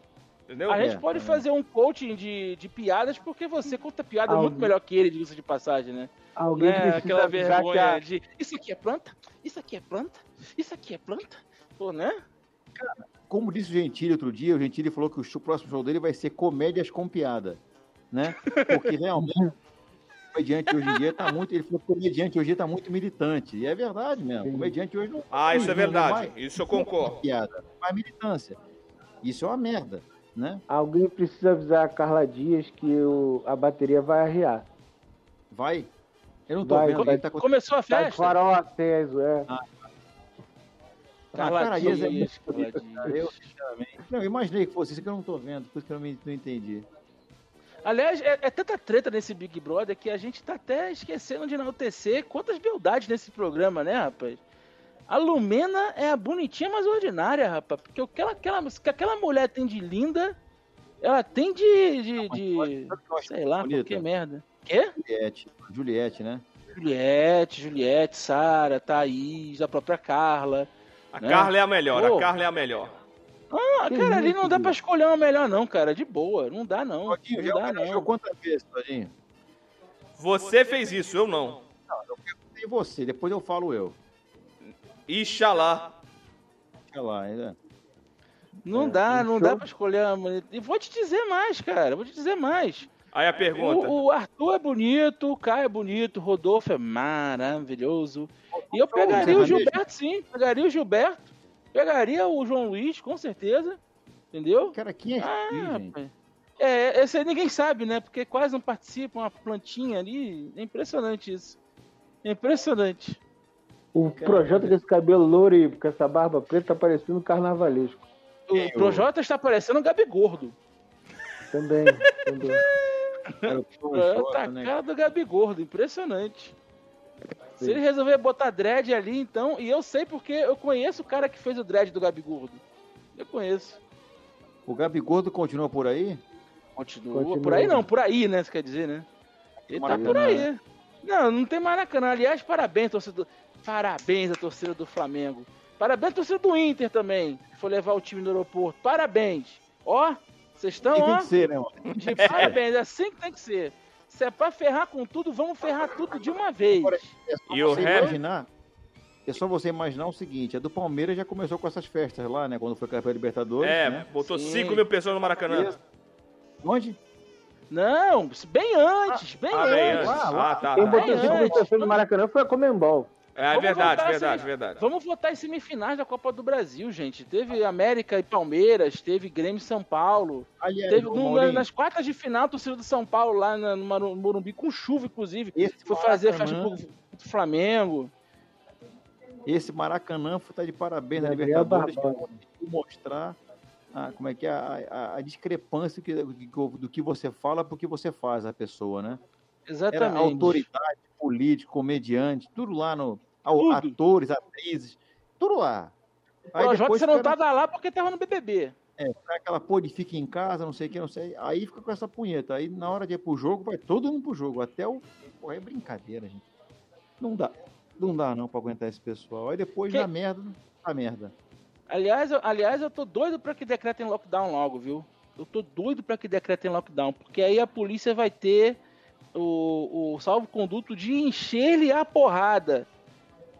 Entendeu? A gente É, pode é. fazer um coaching de, de piadas porque você conta piada muito melhor que ele, diga-se de passagem, né? Alguém Né? Aquela vergonha a... de isso aqui é planta? Isso aqui é planta? Isso aqui é planta? Pô, né? Como disse o Gentili outro dia, o Gentili falou que o próximo show dele vai ser comédias com piada, né? Porque realmente comediante hoje em dia tá muito, ele falou que o comediante hoje em dia tá muito militante, e é verdade mesmo. O comediante hoje não Ah, isso é verdade. vai- Isso eu concordo. piada, faz militância. Isso é uma merda, né? Alguém precisa avisar a Carla Dias que o... a bateria vai arriar. Vai. Eu não tô Vai, vendo, vai. tá com Começou a Tá festa? farol aceso, é. Carla cara, Dias é Dias, muito Carla bonita, Dias. cara. Eu, sinceramente. Não, eu imaginei que fosse isso que eu não tô vendo, por isso que eu não, me- não entendi. Aliás, é, é tanta treta nesse Big Brother que a gente tá até esquecendo de enaltecer quantas beldades nesse programa, né, rapaz? A Lumena é a bonitinha mais ordinária, rapaz. Porque o que, ela, aquela, que aquela mulher tem de linda, ela tem de. de, de- sei lá, bonita? qualquer merda. Quê? Juliette, Juliette, né? Juliette, Juliette, Sara, Thaís, a própria Carla. A Né? Carla é a melhor, Pô. a Carla é a melhor. Ah, Que cara, ali não dá pra escolher uma melhor, não, cara. De boa. Não dá, não. Todinho, Não dá, não. quantas vezes, Todinho? Você fez isso, eu não. Tem você, depois eu falo eu. Ixalá. Olha lá, é. Não É, dá, não show. dá pra escolher uma. E vou te dizer mais, cara. Vou te dizer mais. Aí a pergunta. O, o Arthur é bonito, o Caio é bonito, o Rodolfo é maravilhoso. E eu pegaria o. Gilberto, sim. Pegaria o Gilberto. Pegaria o João Luiz, com certeza. Entendeu? Cara, quem é Ah, gente? rapaz. É, esse aí ninguém sabe, né? Porque quase não participa, uma plantinha ali. É impressionante isso. É impressionante. O projeto desse cabelo louro e com essa barba preta tá parecendo um carnavalesco. O Projota está parecendo um Gabi Gordo. Também. também. Projota [laughs] tá Projota, né? cara do Gabi Gordo, impressionante. Se Sim. ele resolver botar dread ali, então. E eu sei porque eu conheço o cara que fez o dread do Gabi Gordo. Eu conheço. O Gabigordo continua por aí? Continua. Continua. Por aí não, por aí, né? Você quer dizer, né? Ele tá por aí. né? Não, não tem Maracanã. Aliás, parabéns, torcedor. Parabéns à torcida do Flamengo. Parabéns à torcida do Inter também, que foi levar o time no aeroporto. Parabéns. Ó, vocês estão, E tem ó, que ser, né, mano? de parabéns. É assim que tem que ser. Se é pra ferrar com tudo, vamos ferrar tudo de uma vez. É E o imaginar. É só você imaginar o seguinte: a do Palmeiras já começou com essas festas lá, né? Quando foi campeão da Libertadores. É, né? botou Sim. 5 mil pessoas no Maracanã. Onde? Não, bem antes, bem Ah, bem antes. antes. Ah, tá. Quem tá. botou É, 5 mil antes. pessoas no Maracanã foi a Comembol. É Vamos verdade, verdade, verdade. Vamos votar em semifinais da Copa do Brasil, gente. Teve América e Palmeiras, teve Grêmio e São Paulo. Aliás, Teve no- nas quartas de final, a torcida do São Paulo lá no Maru- Morumbi, com chuva, inclusive. esse Foi fazer festa pro, pro Flamengo. Esse Maracanã foi tá de parabéns na Libertadores mostrar a, como é que é a, a- a discrepância que- do, do que você fala pro que você faz a pessoa, né? Era Exatamente. autoridade, político, comediante, tudo lá no. Tudo. Atores, atrizes, tudo lá. O Projota depois você não tava lá porque tava no BBB. É, aquela porra de fica em casa, não sei o que, não sei. Aí fica com essa punheta. Aí na hora de ir pro jogo, vai todo mundo pro jogo. Até o. Pô, é brincadeira, gente. Não dá. Não dá não pra aguentar esse pessoal. Aí depois Que- na merda, a merda. Aliás, eu, aliás, eu tô doido pra que decretem lockdown logo, viu? Eu tô doido pra que decretem lockdown, porque aí a polícia vai ter o, o salvo-conduto de encher-lhe a porrada.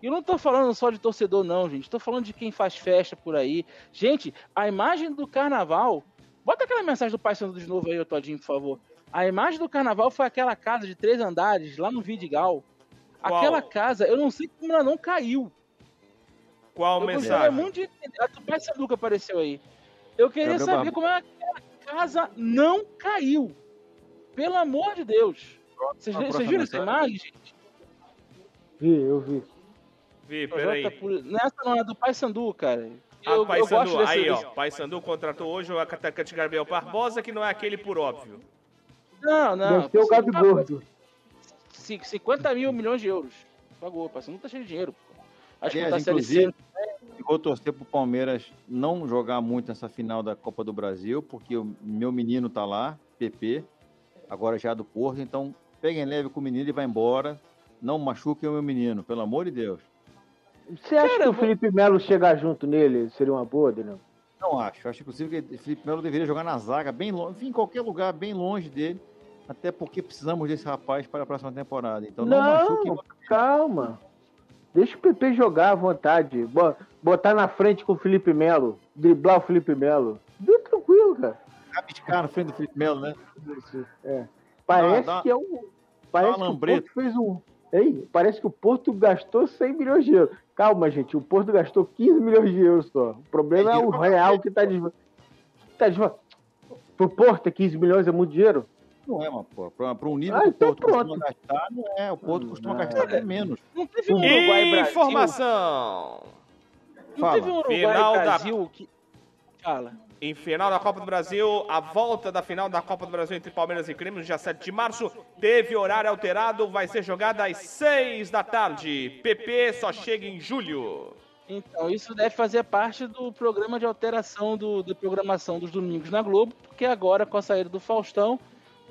E eu não tô falando só de torcedor, não, gente. Tô falando de quem faz festa por aí. Gente, a imagem do carnaval. Bota aquela mensagem do Pai Santo de novo aí, Todinho, por favor. A imagem do carnaval foi aquela casa de três andares lá no Vidigal. Qual? Aquela casa, eu não sei como ela não caiu. Qual Eu mensagem? muito de. A do Pai Sanduca apareceu aí. Eu queria Gabriel saber como é que aquela casa não caiu. Pelo amor de Deus. Vocês, vocês viram essa imagem, gente? Vi, eu vi. Vi, peraí. Poli- Nessa não é do Pai Sandu, cara. Ah, Eu, Pai eu gosto Sandu, desse aí ó, desse- Pai Sandu contratou hoje o atacante Gabriel Barbosa, que não é aquele por óbvio. Não, não. Deve ser o Gabi tá- Gordo. Cin- 50 mil milhões de euros. Pagou, o Pai Sandu tá cheio de dinheiro. pô. Acho que Aliás, tá inclusive, vou torcer pro Palmeiras não jogar muito nessa final da Copa do Brasil, porque o meu menino tá lá, PP, agora já do Porto, então peguem leve com o menino e vai embora. Não machuquem o meu menino, pelo amor de Deus. Você acha Cara, que o Felipe Melo chegar junto nele seria uma boa, Daniel? Não acho. Acho inclusive que Felipe Melo deveria jogar na zaga, bem longe, enfim, em qualquer lugar, bem longe dele. Até porque precisamos desse rapaz para a próxima temporada. Então não, machuque. Não, calma. Deixa o PP jogar à vontade. Bo- Botar na frente com o Felipe Melo. Driblar o Felipe Melo. Deu tranquilo, cara. Rabiscar na frente do Felipe Melo, né? É. Parece Dá- dá- que é um. Parece que o. Porto fez um. Ei, parece que o Porto gastou 100 milhões de euros. Calma, gente. O Porto gastou 15 milhões de euros só. O problema É é, o real que tá de. Tá de... Pro Porto, 15 milhões é muito dinheiro? Não é, uma pô. Para um nível Ah, que o então Porto pronto. costuma gastar, não é. O Porto costuma Não. gastar até menos. Não teve um Uruguai e Brasil. Informação! Não Fala. teve um Uruguai Final e da- Brasil que. Fala. Em final da Copa do Brasil, a volta da final da Copa do Brasil entre Palmeiras e Grêmio, dia 7 de março, teve horário alterado, vai ser jogada às 6 da tarde. PP só chega em julho. Então, isso deve fazer parte do programa de alteração do, da programação dos domingos na Globo, porque agora, com a saída do Faustão,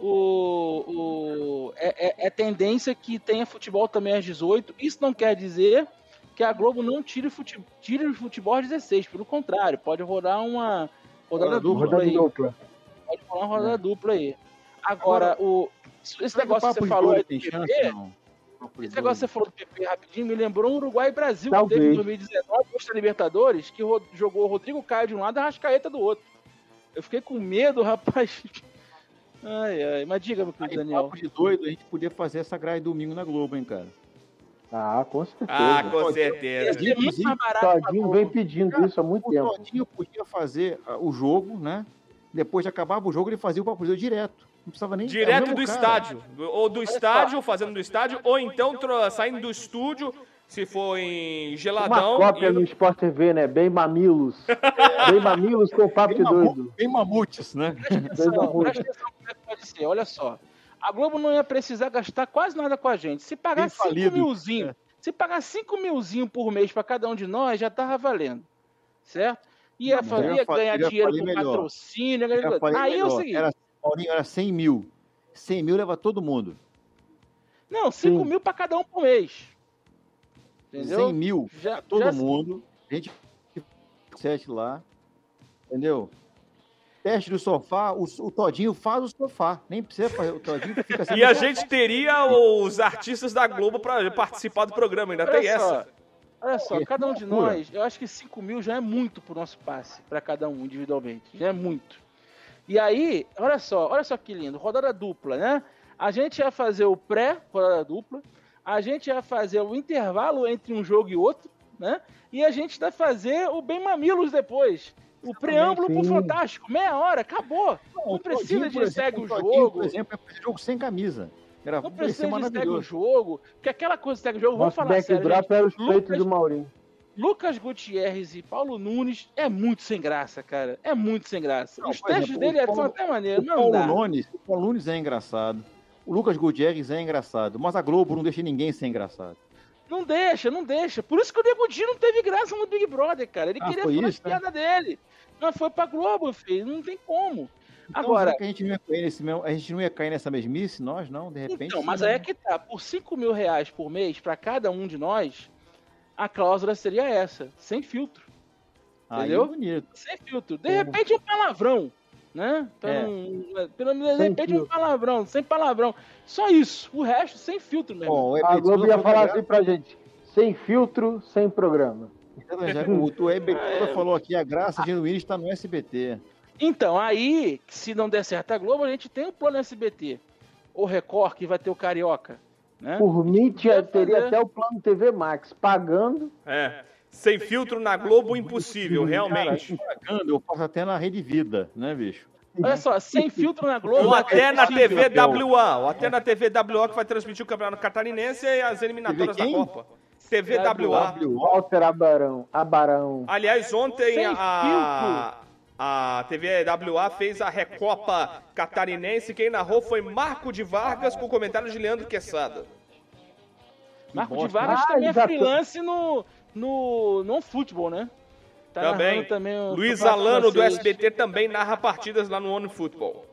o, o- é, é- é tendência que tenha futebol também às 18. Isso não quer dizer que a Globo não tire, fute- tire o futebol às 16, pelo contrário, pode rodar uma rodada Rodada dupla Rodada aí. dupla. Pode rolar uma rodada dupla aí. Agora, o, esse que negócio que você falou aí chance, não? Esse negócio que você falou do PP rapidinho me lembrou um Uruguai e Brasil que Talvez. teve em 2019, posta Libertadores, que jogou o Rodrigo Caio de um lado e a Rascaeta do outro. Eu fiquei com medo, [laughs] rapaz. Ai, ai. Mas diga, meu querido Daniel. papo de doido, a gente podia fazer essa grade domingo na Globo, hein, cara. Ah, com certeza. Ah, com certeza. mais barato pra Todinho vem pedindo isso há muito O tempo. Todinho podia fazer ah, o jogo, né? Depois de acabar o jogo, ele fazia o papo de direto. Não precisava nem... é o Direto do cara. estádio. Ou do estádio, fazendo do estádio, ou então saindo do estúdio, se for em Uma geladão. cópia indo- no Sport TV, né? Bem mamilos. [laughs] Bem mamilos com o papo de Bem, mamu- doido. bem mamutes, né? Presta Bem atenção, presta atenção como é que pode ser. Olha só. A Globo não ia precisar gastar quase nada com a gente. Se pagar Bem 5 falido. milzinho, se pagar 5 milzinho por mês pra cada um de nós, já tava valendo. Certo? Ia, Não, ia ganhar dinheiro com melhor. patrocínio. ganhar- Aí é o melhor. seguinte. Era, Paulinho, era 100 mil. 100 mil leva todo mundo. Não, 5 Sim. mil pra cada um por mês. Entendeu? 100 mil Já, pra todo já- mundo. A gente sete lá. Entendeu? Teste do sofá, o, o Todinho faz o sofá. Nem precisa fazer. O Todinho fica assim. E a gente teria os artistas da Globo pra participar do programa, ainda tem só, essa. olha só, cada um de nós, eu acho que 5 mil já é muito pro nosso passe, pra cada um individualmente. Já é muito. E aí, olha só, olha só que lindo, rodada dupla, né? A gente ia fazer o pré-rodada dupla, a gente ia fazer o intervalo entre um jogo e outro, né? E a gente vai fazer o Bem Mamilos depois. O preâmbulo pro. Fantástico, meia hora, acabou. Não, o precisa de segue o jogo. Por exemplo, é fazer jogo sem camisa. Era, Não precisa de segue o jogo. Porque aquela coisa de segue o jogo, vamos falar sério. gente. era os Lucas- do Maurinho. Lucas Gutierrez e Paulo Nunes é muito sem graça, cara. É muito sem graça. Não, Os testes exemplo, dele é- Paulo- são até O maneiros. Não Paulo dá. Nunes, o Paulo Nunes é engraçado. O Lucas Gutierrez é engraçado. Mas a Globo não deixa ninguém ser engraçado. Não deixa, não deixa. Por isso que o Nego Di não teve graça no Big Brother, cara. Ele Ah, queria fazer as isso, né? piadas dele. Não foi pra Globo, filho. Não tem como. Então, Agora, a gente não ia cair nesse mesmo, a gente não ia cair nessa mesmice, nós não, de repente. então, mas sim, aí né? é que tá. Por 5 mil reais por mês pra cada um de nós, a cláusula seria essa, sem filtro. Aí entendeu? é bonito. Sem filtro. De repente um palavrão, né? Pra É. não- pelo menos de repente um filtro. palavrão, sem palavrão. Só isso. O resto sem filtro mesmo. Bom, o A Globo ia falar assim pra gente: sem filtro, sem programa. Gra- [laughs] O, o Herbert É. Souza falou aqui, a graça genuína está no SBT. Então, aí, se não der certo a Globo, a gente tem o plano SBT. Ou Record, que vai ter o Carioca. Né? Por mim, teria fazer. até o plano TV Max, pagando. É. Sem filtro na Globo, impossível, realmente. Pagando, eu posso até na Rede Vida, né, bicho? Olha só, sem filtro na Globo. Ou é até na. TV WA. Ou até na TV WA que vai transmitir o Campeonato Catarinense e as eliminatórias da? Copa. TV WA. Walter Abarão. Abarão. Aliás, ontem a, a TV WA fez a Recopa Catarinense. Quem narrou foi Marco de Vargas com comentários de Leandro Quesada. Marco de. Vargas Ah, também é exato. freelance no, no não futebol, né? Tá Também. também o Luiz Alano do. SBT também narra partidas lá no ONU Futebol.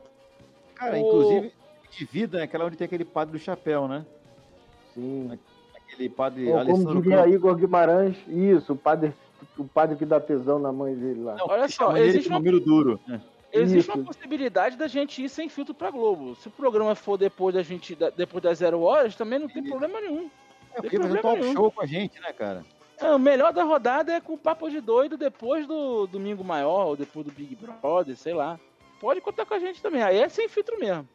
Cara, O- inclusive, de vida é aquela onde tem aquele padre do chapéu, né? Sim. Aquele padre Ou como Alessandro diria Campos. Igor Guimarães, isso, o padre, o padre que dá tesão na mãe dele lá. Não, Olha só, existe uma- número duro. né? Existe Isso. uma possibilidade da gente ir sem filtro pra Globo. Se o programa for depois da gente depois das zero horas, também não tem problema nenhum. É Tem porque fazer um talk nenhum. show com a gente, né, cara? É, o melhor da rodada é com o papo de doido depois do Domingo Maior, ou depois do Big Brother, sei lá. Pode contar com a gente também. Aí é sem filtro mesmo.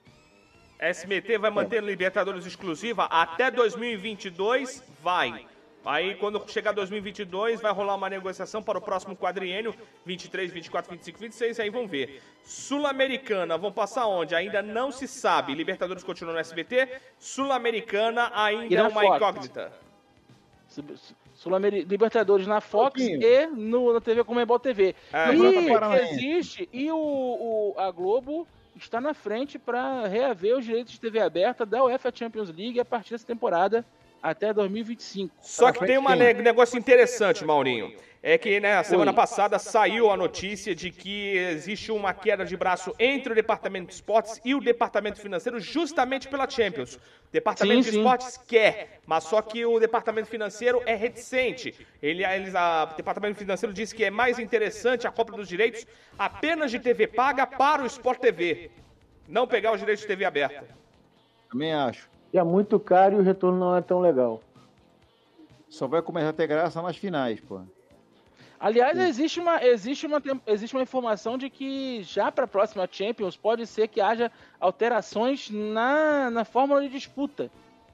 SBT vai manter Libertadores exclusiva até 2022, vai. Aí quando chegar 2022 vai rolar uma negociação para o próximo quadriênio, 23, 24, 25, 26, aí vão ver. Sul-Americana, vão passar onde? Ainda não se sabe. Libertadores continua no SBT, Sul-Americana ainda é uma Fox. incógnita. Libertadores na Fox Pouquinho. e no, na TV Comebol TV. É, Campeonato e existe, e o, o- a Globo está na frente para reaver os direitos de TV aberta da UEFA Champions League a partir dessa temporada até 2025. Só que tem um negócio interessante, Maurinho. É que né, na semana Oi. passada saiu a notícia de que existe uma queda de braço entre o Departamento de Esportes e o Departamento Financeiro justamente pela Champions. O Departamento Sim, de sim. Esportes quer, mas só que o Departamento Financeiro é reticente. Ele, eles, a, o Departamento Financeiro diz que é mais interessante a compra dos direitos apenas de TV paga para o Sport TV. Não pegar os direitos de TV aberta. Também acho. E é muito caro e o retorno não é tão legal. Só vai começar a ter graça nas finais, pô. Aliás, existe uma, existe, uma, existe uma informação de que já para a próxima Champions pode ser que haja alterações na, na fórmula de disputa,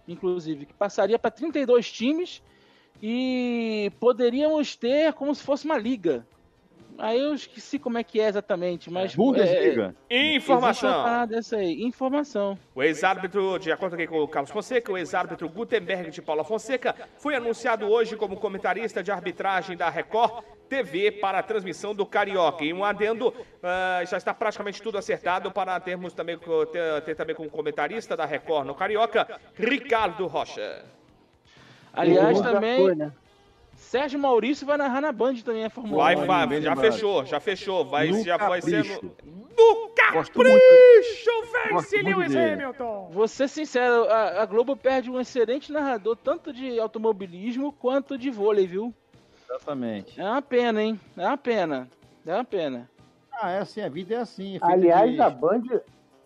inclusive, que passaria para 32 times e poderíamos ter como se fosse uma liga. Aí eu esqueci como é que é exatamente, mas. Bundesliga. É, uma Informação. dessa aí. Informação. O ex-árbitro, de acordo aqui com o Carlos Fonseca, o ex-árbitro Gutenberg de Paula Fonseca foi anunciado hoje como comentarista de arbitragem da Record TV para a transmissão do Carioca. E um adendo, ah, já está praticamente tudo acertado para termos também, ter, ter também como comentarista da Record no Carioca, Ricardo Rocha. Aliás, O também, foi, né? Sérgio Maurício vai narrar na Band também a Fórmula Vai, 1. vai, bem já lembrado. fechou, já fechou. Vai, No já vai ser no, capricho. no capricho, vence Lewis dele. Hamilton. Vou ser sincero, a, a Globo perde um excelente narrador, tanto de automobilismo quanto de vôlei, viu? Exatamente. É uma pena, hein? É uma pena. É uma pena. Ah, é assim, a vida é assim. é Aliás, de- a Band,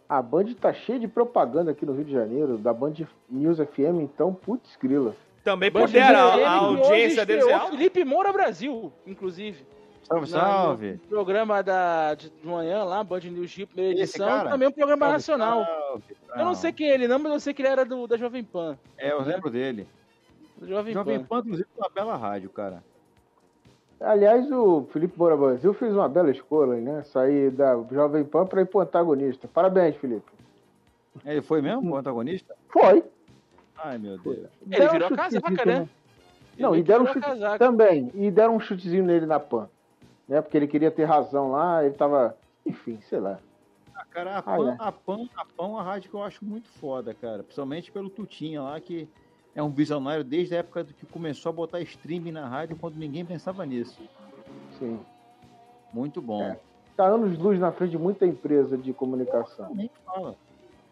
a Band tá cheia de propaganda aqui no Rio de Janeiro, da Band News FM, então, putz grila. Também Band puderam, a, a audiência deles é alta. Felipe Moura Brasil, inclusive. Salve, Na- salve. No programa da, de manhã lá, Band News Rio, primeira Esse edição, cara? também um programa Salve, nacional. salve. Eu não sei quem é ele não, mas eu sei que ele era do, da Jovem Pan. É, eu lembro dele. Do Jovem, Jovem Pan. Pan, inclusive, uma bela rádio, cara. Aliás, o Felipe Moura Brasil fez uma bela escolha, né? Sair da Jovem Pan para ir pro antagonista. Parabéns, Felipe. Ele foi mesmo o antagonista? Foi. Ai, meu Deus. Ele virou um casaca, chutezinho né? também. Não, Ele e deram um chute casaca. também. E deram um chutezinho nele na Pan. Né? Porque ele queria ter razão lá, ele tava. Enfim, sei lá. Ah, cara, a Ah, Pan, é. a Pan, a Pan é uma rádio que eu acho muito foda, cara. Principalmente pelo Tutinha lá, que é um visionário desde a época do que começou a botar streaming na rádio, quando ninguém pensava nisso. Sim. Muito bom. É. Tá anos luz na frente de muita empresa de comunicação. Nem fala.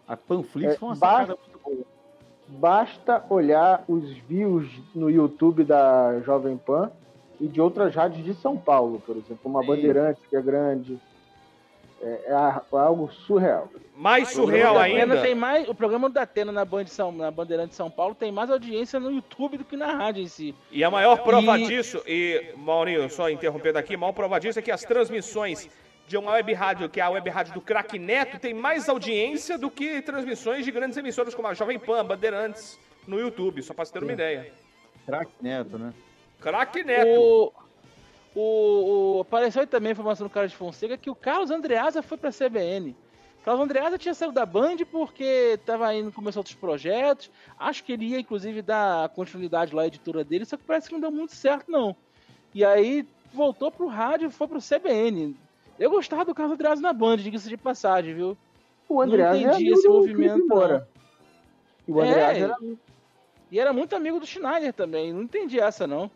A Panflix É, foi uma basta- sacada muito boa. Basta olhar os views no YouTube da Jovem Pan e de outras rádios de São Paulo, por exemplo, como a Sim. Bandeirantes, que é grande. É, é a- algo surreal. Mais surreal ainda. Tem mais, o programa da Atena na, Band São, na Bandeirante de São Paulo tem mais audiência no YouTube do que na rádio em si. E a maior prova E- disso, e Maurinho, só interrompendo aqui, a maior prova disso é que as transmissões de uma web rádio, que é a web rádio do Crack Neto, tem mais audiência do que transmissões de grandes emissoras como a Jovem Pan, Bandeirantes, no YouTube, só pra você ter uma ideia. Crack Neto, né? Crack Neto. O, o, o- apareceu aí também a informação do Carlos Fonseca que o Carlos Andreasa foi pra CBN. Carlos Andreasa tinha saído da Band porque estava indo começar outros projetos. Acho que ele ia, inclusive, dar continuidade lá à editora dele, só que parece que não deu muito certo, não. E aí voltou pro rádio e foi pro CBN. Eu gostava do Carlos Andreasa na Band, diga-se de passagem, viu? O André Não é entendi amigo esse do movimento, Moura. E o André É. era E era muito amigo do Schneider também. Não entendi essa, não.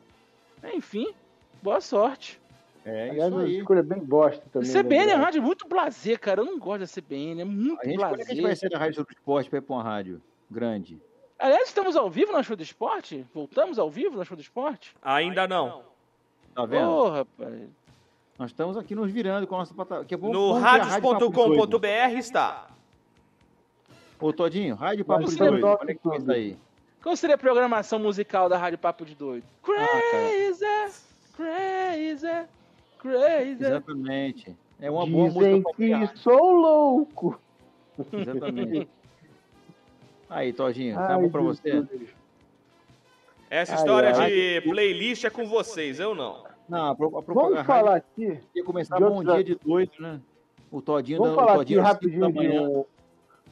Enfim, boa sorte. É Aliás, isso uma aí. escolha bem bosta também. CBN é né, uma rádio muito blazer, cara. Eu não gosto da CBN, é muito A gente, quando é que a gente vai sair da rádio sobre esporte pra ir pra uma rádio grande? Aliás, estamos ao vivo na Show do Esporte? Voltamos ao vivo na Show do Esporte? Ainda não. Tá vendo? Ô, rapaz. Nós estamos aqui nos virando com a nossa plataforma. é No radios.com.br está. Ô, Todinho, Rádio Papo de Doido. Olha que coisa aí. Qual seria a programação musical da Rádio Papo de Doido? Crazy, crazy, crazy. Exatamente. É uma boa Dizem música pra ouvir. que sou louco. Exatamente. [laughs] Aí, Todinho, tá bom pra você? Jesus. Essa Ai, história ai. de playlist é com vocês, eu não. Não, a, pro, a, Vamos a falar aqui. ia começar de bom outra- dia de doido, né? O Todinho Vamos falar aqui rapidinho de um,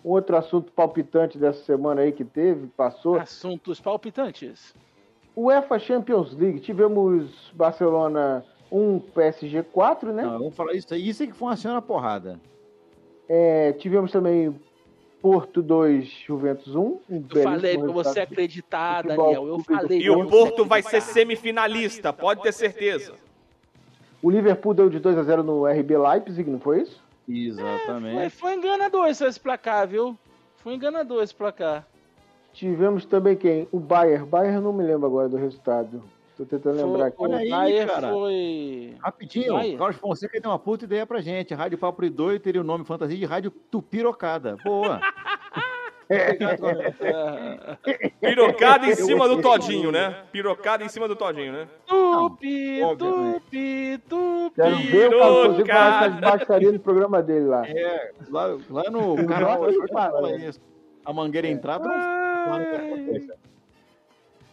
um outro assunto palpitante dessa semana aí que teve, passou. Assuntos palpitantes. UEFA Champions League, tivemos Barcelona 1, PSG 4, né? Não, vamos falar isso aí. Isso é que foi uma senhora porrada. É, tivemos também Porto 2, Juventus 1. Um Eu falei pra você acreditar, Daniel. Eu falei. E o Porto vai ser semifinalista, pode ter certeza. O Liverpool deu de 2 a 0 no RB Leipzig, não foi isso? Foi, Exatamente. foi enganador esse placar, viu? Foi enganador esse placar. Tivemos também quem? O Bayern. Bayern não me lembro agora do resultado. Tô tentando Foi, lembrar aqui. o Olha aí, Bayern cara. foi. Rapidinho, Vai. o Carlos Fonseca deu uma puta ideia pra gente. Rádio Papo 2 teria o nome fantasia de Rádio Tupirocada. Boa. [laughs] Pirocada em cima do Todinho, né? Pirocada em cima do Todinho, né? Tupi, tupi, tupi. Quero ver o Carlos essas baixarias no programa dele lá. É, lá, lá no fala né? A mangueira entrada não lá no Ai.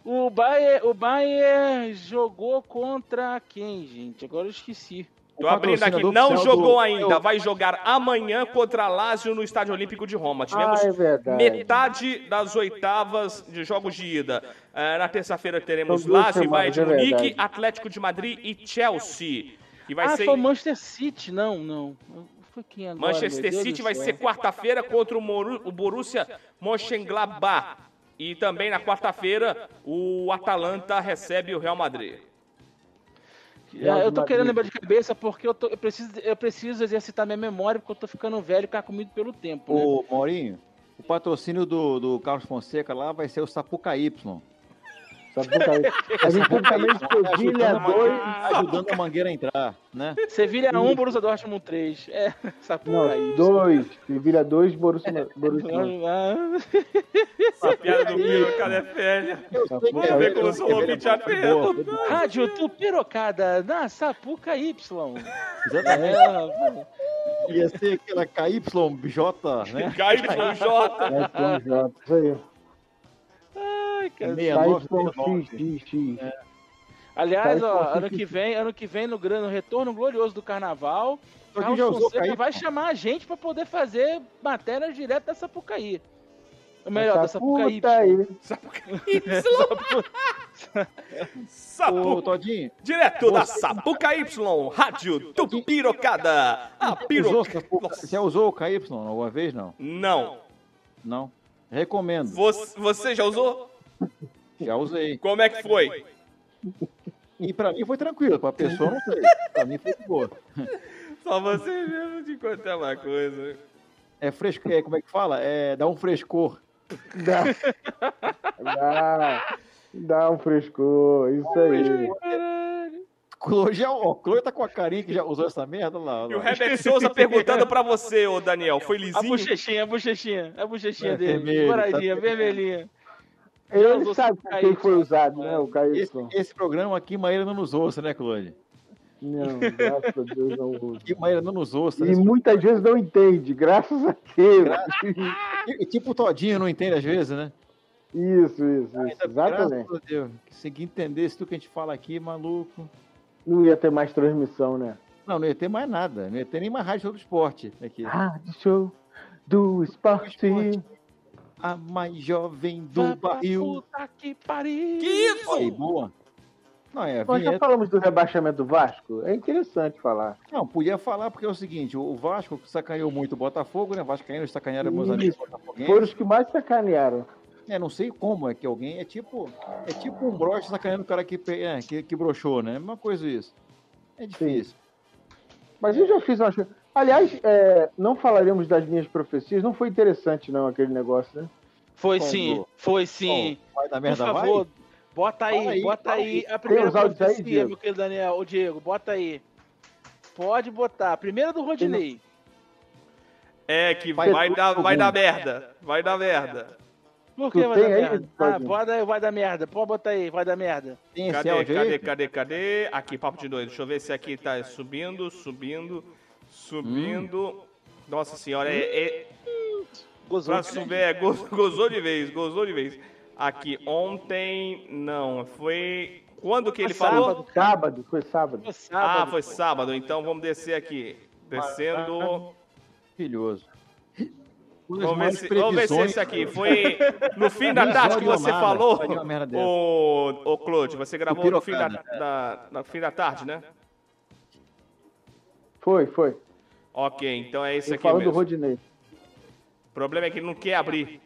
O Bayern, o Bayern jogou contra quem, gente? Agora eu esqueci. O Tô abrindo aqui, não jogou do- ainda, vai jogar amanhã contra a Lazio no Estádio Olímpico de Roma. Tivemos Ah, é metade das oitavas de jogos de ida. Eh, na terça-feira teremos duas Lazio e Bayern de é Munique. Atlético de Madrid e Chelsea. E vai ah, ser foi Manchester City. Não, não. Foi quem agora? Manchester City vai ser quarta-feira contra o, Moru- o Borussia Mönchengladbach. E também na quarta-feira o Atalanta recebe o Real Madrid. Ah, eu tô querendo lembrar de cabeça porque eu, tô- eu preciso, eu preciso exercitar minha memória porque eu tô ficando velho e ficar comido pelo tempo. Né? Ô, Maurinho, o patrocínio do, do Carlos Fonseca lá vai ser o Sapuca Y. Sabe por causa- A gente também Sevilha Ajudando a, 2. mangueira, ajudando a mangueira a entrar, né? Sevilha 1, Borussia Dortmund 3. É, essa porra aí. Não, 2. Sevilha 2, Borussia Borussia. Essa piada do Piro, cara, é velha. Vamos ver como eu sou um ouvinte atento. Rádio Tupirocada na Sapuca Y. Exatamente. É. Ia ser aquela KYJ, né? KYJ. É, com J, Isso aí. Ai, cara. 69, X, X, X. Aliás, ó, ano que vem, ano que vem no, no retorno glorioso do carnaval, Carlos Fonseca KY. vai chamar a gente pra poder fazer matérias direto da Sapucaí. Ou melhor, da Sapucaí. aí. [laughs] Ô, Sapu... Todinho, Direto da Sapuca Y, Rádio Tupirocada. A usou, piroca... Sapuca- você usou o KY alguma vez, não? Não. Não. Recomendo. Você, você já usou? Já usei. Como é que foi? E pra mim foi tranquilo, pra pessoa não sei. Pra mim foi de boa. Só você mesmo de contar uma coisa. É fresco, é, como é que fala? É, dá um frescor. Dá. Dá. Dá um frescor. Isso aí. Chloe já, ó, Chloe tá com a carinha que já usou essa merda lá. E o lá. Rebeca Souza perguntando pra você, ô Daniel, foi A lisinho? bochechinha, a bochechinha, a bochechinha É dele. vermelho, tá- vermelhinha. Ele usou sabe esse quem foi usado, né? O Esse, KY. esse programa aqui, Maíra não nos ouça, né, Chloe? Não, graças a Deus não usa. Maíra não nos ouça. E né? muitas vezes não entende, graças a Deus. [laughs] E- Tipo o Todinho não entende às vezes, né? Isso, isso, isso. Ainda, Exatamente. Graças a Deus. Se entendesse tudo que a gente fala aqui, maluco. Não ia ter mais transmissão, né? Não, não ia ter mais nada. Não ia ter nem mais rádio do esporte aqui. Rádio show do esporte. esporte. A mais jovem do barril. Puta que pariu. Que isso? Aí, boa. Não, é Nós já vinheta. falamos do rebaixamento do Vasco? É interessante falar. Não, podia falar porque é o seguinte: o Vasco sacaneou muito o Botafogo, né? Vascaínos sacanearam meus amigos botafoguenses. Foram os que mais sacanearam. É, não sei como é que alguém. É tipo. É tipo um broche sacaneando o cara que, é, que, que broxou, né? É uma coisa isso. É difícil. Mas eu já fiz uma. Aliás, é, não falaremos das minhas profecias. Não foi interessante, não, aquele negócio, né? Foi Como? sim, foi sim. Vai dar Por merda, favor, bota aí, aí, bota aí aí. a primeira aí, profecia, Diego? meu querido Daniel. Ô, Diego, bota aí. Pode botar. Primeira do Rodinei. É que Vai vai, dar, vai dar merda. Vai dar merda. Por que Tu vai dar merda? Ah, Claudinho? pode aí, vai dar merda. Pode botar aí, vai dar merda. Tem esse Cadê, áudio cadê, cadê, cadê? Aqui, papo de doido. Deixa eu ver se aqui tá subindo, subindo, subindo. Nossa senhora, é, é, Gozou. pra subir, é, go- [laughs] gozou de vez, gozou de vez. Aqui, ontem, não, foi... Quando que ele falou? sábado. Sábado, foi sábado. Foi sábado. Ah, foi sábado, então vamos descer aqui. Descendo... Maravilhoso. Vamos ver, se, vamos ver se esse aqui foi no fim da tarde que você Omar, falou, ô, ô Claude, você gravou no fim da, da- no fim da tarde, né? Foi, foi. Ok, então é esse Ele aqui falando do mesmo. Rodinei. O problema é que ele não quer abrir.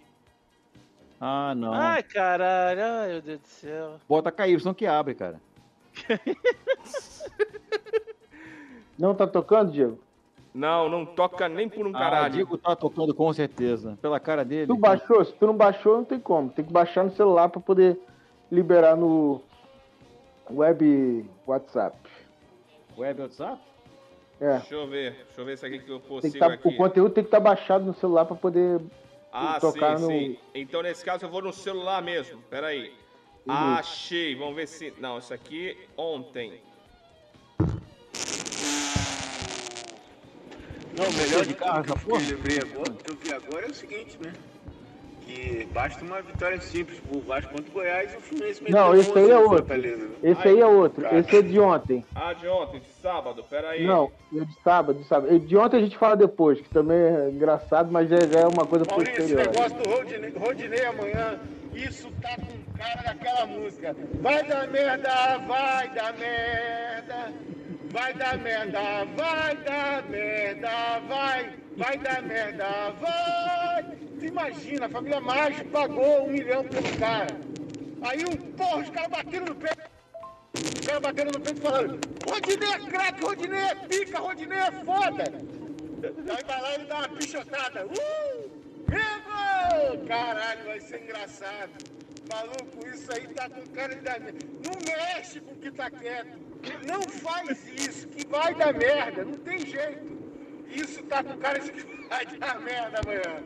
Ah, não. Ai, caralho, ai, meu Deus do céu. Bota KY que abre, cara. Não tá tocando, Diego? Não, não toca nem por um Ah, caralho. Diego tá tocando com certeza. Pela cara dele. Tu baixou? Se tu não baixou, não tem como. Tem que baixar no celular pra poder liberar no web WhatsApp. Web WhatsApp? É. Deixa eu ver, deixa eu ver se aqui que eu Tem que consigo tá, aqui. o conteúdo tem que estar baixado no celular pra poder. Ah, tocar sim, no- sim. Então nesse caso eu vou no celular mesmo. Pera aí. Achei, vamos ver se. Não, isso aqui ontem. Não, o melhor de carro, que que eu lembrei agora, que eu vi agora é o seguinte, né? Que basta uma vitória simples pro Vasco contra o Goiás e o Fluminense meter Não, esse 11 aí é outro. Esse aí é outro. cara. Esse é de ontem. Ah, de ontem, de sábado, pera aí. Não, é de sábado, de sábado. De ontem a gente fala depois, que também é engraçado, mas já, é uma coisa Maurício, esse posterior. negócio do Rodinei, Rodinei amanhã, isso tá com cara daquela música. Vai dar merda, vai dar merda. Vai dar merda, vai dar merda, vai, vai dar merda, vai. Tu imagina, a família Mágico pagou um milhão pelo cara. Aí, um, porra, os caras bateram no peito. Os caras batendo no peito falando: Rodinei é craque, Rodinei é pica, Rodinei é foda. Aí vai lá e dá uma pichotada. Uh! Pegou! Caralho, vai ser engraçado. Maluco, isso aí tá com cara de. Não mexe com o que tá quieto. Não faz isso, que vai dar merda. Não tem jeito. Isso tá com cara de que vai dar merda amanhã.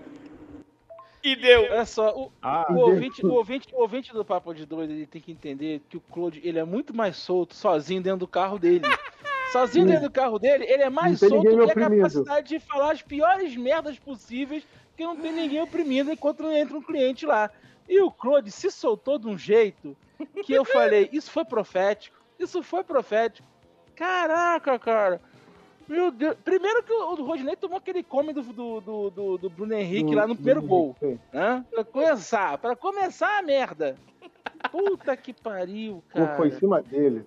E deu. Olha só, o, Ah, o ouvinte, o, ouvinte, o ouvinte do Papo de Doido ele tem que entender que o Claude ele é muito mais solto sozinho dentro do carro dele. [laughs] Sozinho dentro do carro dele, ele é mais solto e a capacidade de falar as piores merdas possíveis que não tem ninguém oprimindo enquanto não entra um cliente lá. E o Claude se soltou de um jeito que eu falei, isso foi profético. Isso foi profético. Caraca, cara. Meu Deus. Primeiro que o Rodinei tomou aquele come do, do, do, do- do Bruno Henrique lá no primeiro gol. né? Pra começar, pra começar a merda. Puta que pariu, cara. Foi em cima dele.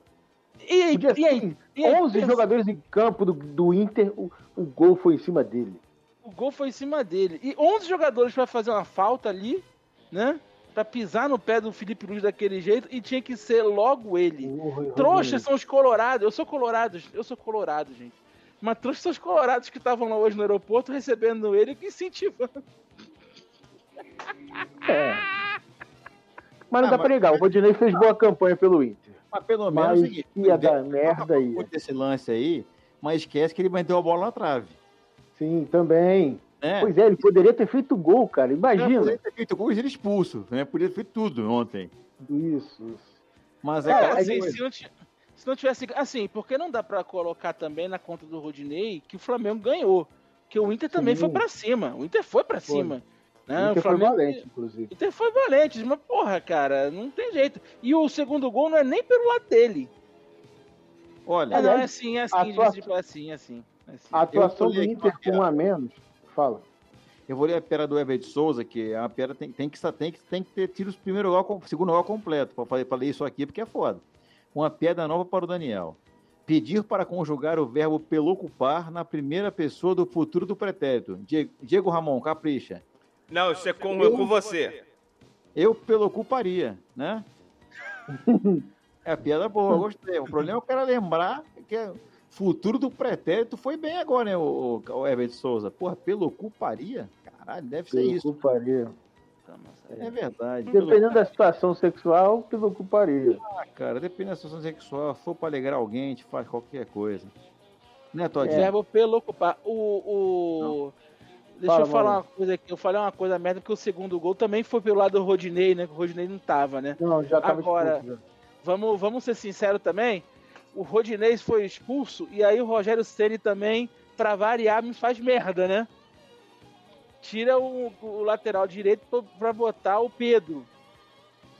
E aí, Podia e ser e aí, 11 pensa- jogadores em campo do, do Inter, o, o gol foi em cima dele. O gol foi em cima dele. E 11 jogadores pra fazer uma falta ali, né? Pra pisar no pé do Felipe Luiz daquele jeito e tinha que ser logo ele. Trouxas são os colorados. Eu sou colorado, eu sou colorado, gente. Mas trouxas são os colorados que estavam lá hoje no aeroporto recebendo ele e incentivando. É. [laughs] Mas não Ah, dá mas- pra negar, o Rodinei fez boa campanha pelo Inter. Mas pelo menos Mas é seguinte, ia dar merda aí. esse lance aí, mas esquece que ele meteu a bola na trave. Sim, também. Né? Pois é, ele poderia ter feito gol, cara. Imagina. poderia ter feito gol e ser expulso, né? Podia ter feito tudo ontem. Isso, isso. Mas é, É, aquela Assim, se, não ti- se não tivesse. Assim, porque não dá pra colocar também na conta do Rodinei que o Flamengo ganhou. Que o Inter também Sim. foi pra cima. O Inter foi pra Foi. cima. Né? O Inter foi Flamengo- valente, inclusive. O Inter foi valente, mas porra, cara, não tem jeito. E o segundo gol não é nem pelo lado dele. Olha, É, não, é assim, é a assim, é assim, é assim. é assim. A atuação do Inter com um a menos. Fala. eu vou ler a pera do Everton Souza, que a pera tem, tem, que, tem, que, tem que ter tido o primeiro gol, com- segundo gol completo. Pra ler isso aqui porque é foda. Uma pedra nova para o Daniel. Pedir para conjugar o verbo pelocupar na primeira pessoa do futuro do pretérito. Diego, Diego Ramon, capricha. Não, isso é com, com você. Eu pelocuparia, né? [laughs] É a piada boa, eu gostei. O problema é o cara lembrar que é futuro do pretérito foi bem agora, né, o, o, o Everton Souza? Porra, pelocuparia? Caralho, deve ser isso. Culparia. Tá, É verdade. Dependendo da situação sexual, pelo culparia. Ah, cara, dependendo da situação sexual, se for pra alegrar alguém, a gente faz qualquer coisa. Né, Todd? Verbo pelo ocupar. O. o... Deixa Fala, eu falar Mauro. uma coisa aqui. Eu falei uma coisa merda, porque o segundo gol também foi pelo lado do Rodinei, né? Que o Rodinei não tava, né? Não, já tava Agora- expulso, já. Vamos, vamos ser sinceros também. O Rodinei foi expulso e aí o Rogério Ceni também, pra variar, me faz merda, né? Tira o, o lateral direito pra, pra botar o Pedro.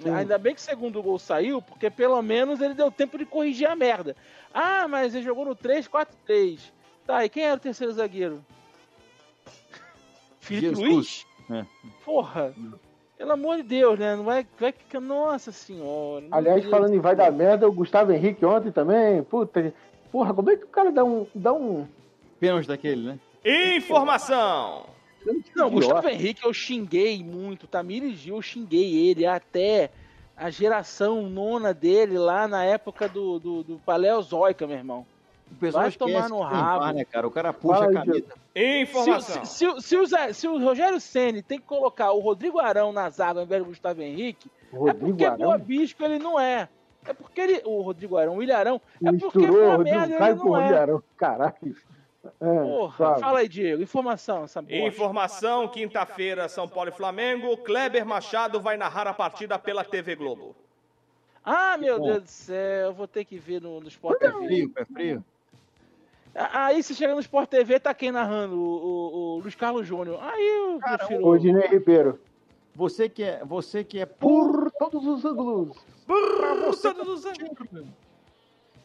Sim. Ainda bem que o segundo gol saiu, porque pelo menos ele deu tempo de corrigir a merda. Ah, mas ele jogou no 3-4-3. Tá, e quem era o terceiro zagueiro? [laughs] Felipe Jesus. Luiz? É. Porra. Pelo amor de Deus, né? Não vai, vai ficar. Nossa senhora. Aliás, Deus. falando em vai dar merda, o Gustavo Henrique ontem também. Puta, porra, como é que o cara dá um. Dá um. Pênalti daquele, né? Informação. Não, Idiota. Gustavo Henrique eu xinguei muito. Tamires Gil, eu xinguei ele até a geração nona dele lá na época do, do, do Paleozoica, meu irmão. O pessoal Vai tomar no rabo. Né, cara? O cara puxa Fala, a camisa. Se, Informação. se, se, se o Zé- se o Rogério Ceni tem que colocar o Rodrigo Arão na zaga ao invés do Gustavo Henrique, é Rodrigo porque Arão. boa bisco ele não é. É porque ele. O Rodrigo Arão, o William Arão, é porque Misturou boa o merda ele não é. Rodrigo Caralho. É, Porra, sabe. fala aí, Diego. Informação, essa. Informação, quinta-feira, São Paulo e Flamengo. Kleber Machado vai narrar a partida pela TV Globo. Ah, meu Bom. Deus do céu, eu vou ter que ver no, no Sport TV. frio, pé frio. Aí se chega no Sport TV, tá quem narrando? O, o- o Luiz Carlos Júnior. Aí eu prefiro. O Dinei Ribeiro. Você que é, você que é por Por todos os ângulos. Você...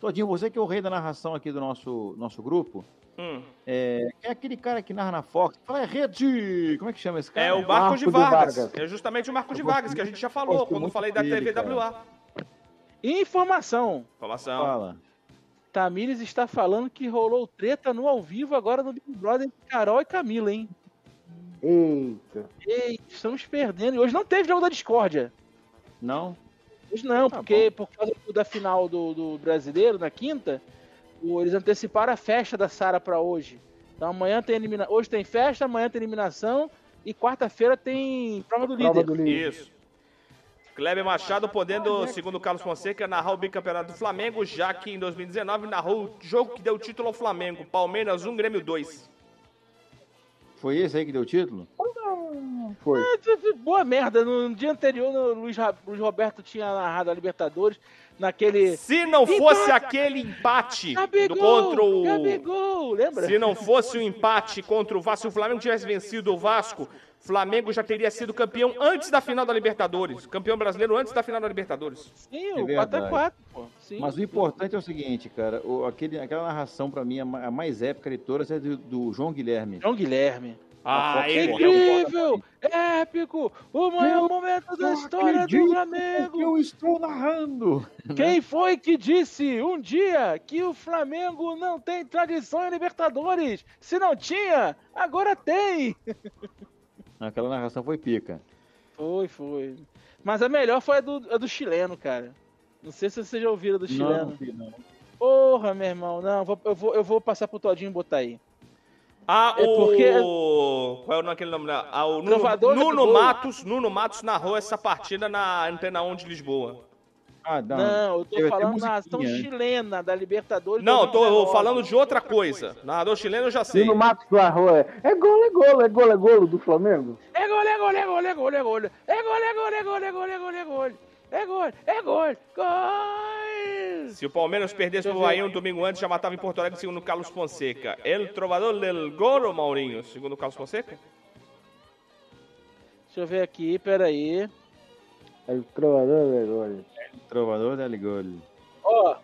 Todinho, você que é o rei da narração aqui do nosso, nosso grupo, Hum. é, é aquele cara que narra na Fox. Fala, é rede! Como é que chama esse cara? É o Marco de Marco de Vargas. Vargas. É justamente o Marco de Vargas que a gente já falou quando falei da TVWA. Informação. Informação. Fala. Tamires está falando que rolou treta no ao vivo agora no Big Brother entre Carol e Camila, hein? Eita. Ei, estamos perdendo. E hoje não teve jogo da discórdia. Não? Hoje não, Tá porque por causa da final do, do brasileiro, na quinta, o- eles anteciparam a festa da Sara para hoje. Então amanhã tem elimina... hoje tem festa, amanhã tem eliminação e quarta-feira tem prova do líder. Prova do líder. Isso. Kleber Machado podendo, segundo Carlos Fonseca, narrar o bicampeonato do Flamengo, já que em 2019 narrou o jogo que deu título ao Flamengo. Palmeiras 1, Grêmio 2. Foi esse aí que deu o título? Foi. Boa merda, no dia anterior o Luiz, Luiz Roberto tinha narrado a Libertadores naquele Se não fosse aquele empate do contra o. Gabigol, lembra? Se não fosse o empate contra o Vasco, se o Flamengo tivesse vencido o Vasco, Flamengo já teria sido campeão antes da final da Libertadores. Campeão brasileiro antes da final da Libertadores. Sim, É o verdade. 4x4, pô. Sim. Mas o importante é o seguinte, cara. o- aquele, aquela narração, pra mim, a ma- a mais épica de todas é do, do João Guilherme. João Guilherme. Ah, é um Incrível! Épico! O maior momento da história do Flamengo! Eu estou narrando! Quem foi que disse um dia que o Flamengo não tem tradição em Libertadores? Se não tinha, agora tem! [laughs] Aquela narração foi pica. Foi, foi. Mas a melhor foi a do, a do chileno, cara. Não sei se vocês já ouviram do chileno. Não, não. Porra, meu irmão. Não, vou- eu, vou, eu vou passar pro Todinho e botar aí. Ah, É o. porque- Qual é o nome aquele nome lá? Ah, o Nuno, Trovador Nuno. Matos. Nuno Matos narrou essa partida na Antena 1 de Lisboa. Ah, não. Não, eu tô até falando narração né? chilena da Libertadores. Não, eu tô 2019. falando de outra coisa. Narrador chileno eu já sei. Nino Matos do Arroia. É gol, é gol, é gol, é gol do Flamengo. É gol, é gol, é gol, é gol, é gol. É gol, é gol, é gol, é gol, é gol, é gol. É gol, é gol, gol. Se o Palmeiras perdesse pro Bahia um domingo antes, já matava em Porto Alegre, segundo Carlos Fonseca. El trovador del gol, Maurinho, segundo Carlos Fonseca? Deixa eu ver aqui, peraí. É o trovador de gol. Trovador del gol. Ó,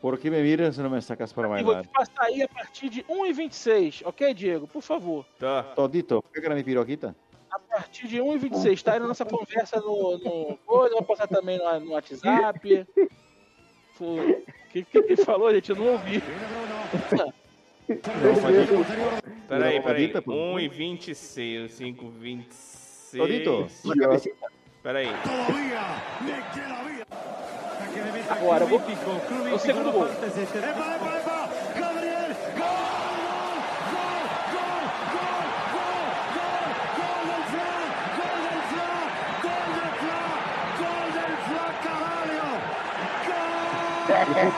Por que me miras se não me sacas para e vou bailar? te passar aí a partir de 1h26, ok, Diego? Por favor. Tá. Todito, pega mi piroquita. A partir de 1h26, tá aí na nossa conversa no. no... coisa, vou passar também no, no WhatsApp. O que, que ele falou, gente? Eu não ouvi. Peraí, peraí. Todito, pô. 1 e 26, 5, 26. Todito, na cabecita. Peraí. Agora, eu vou. O segundo gol.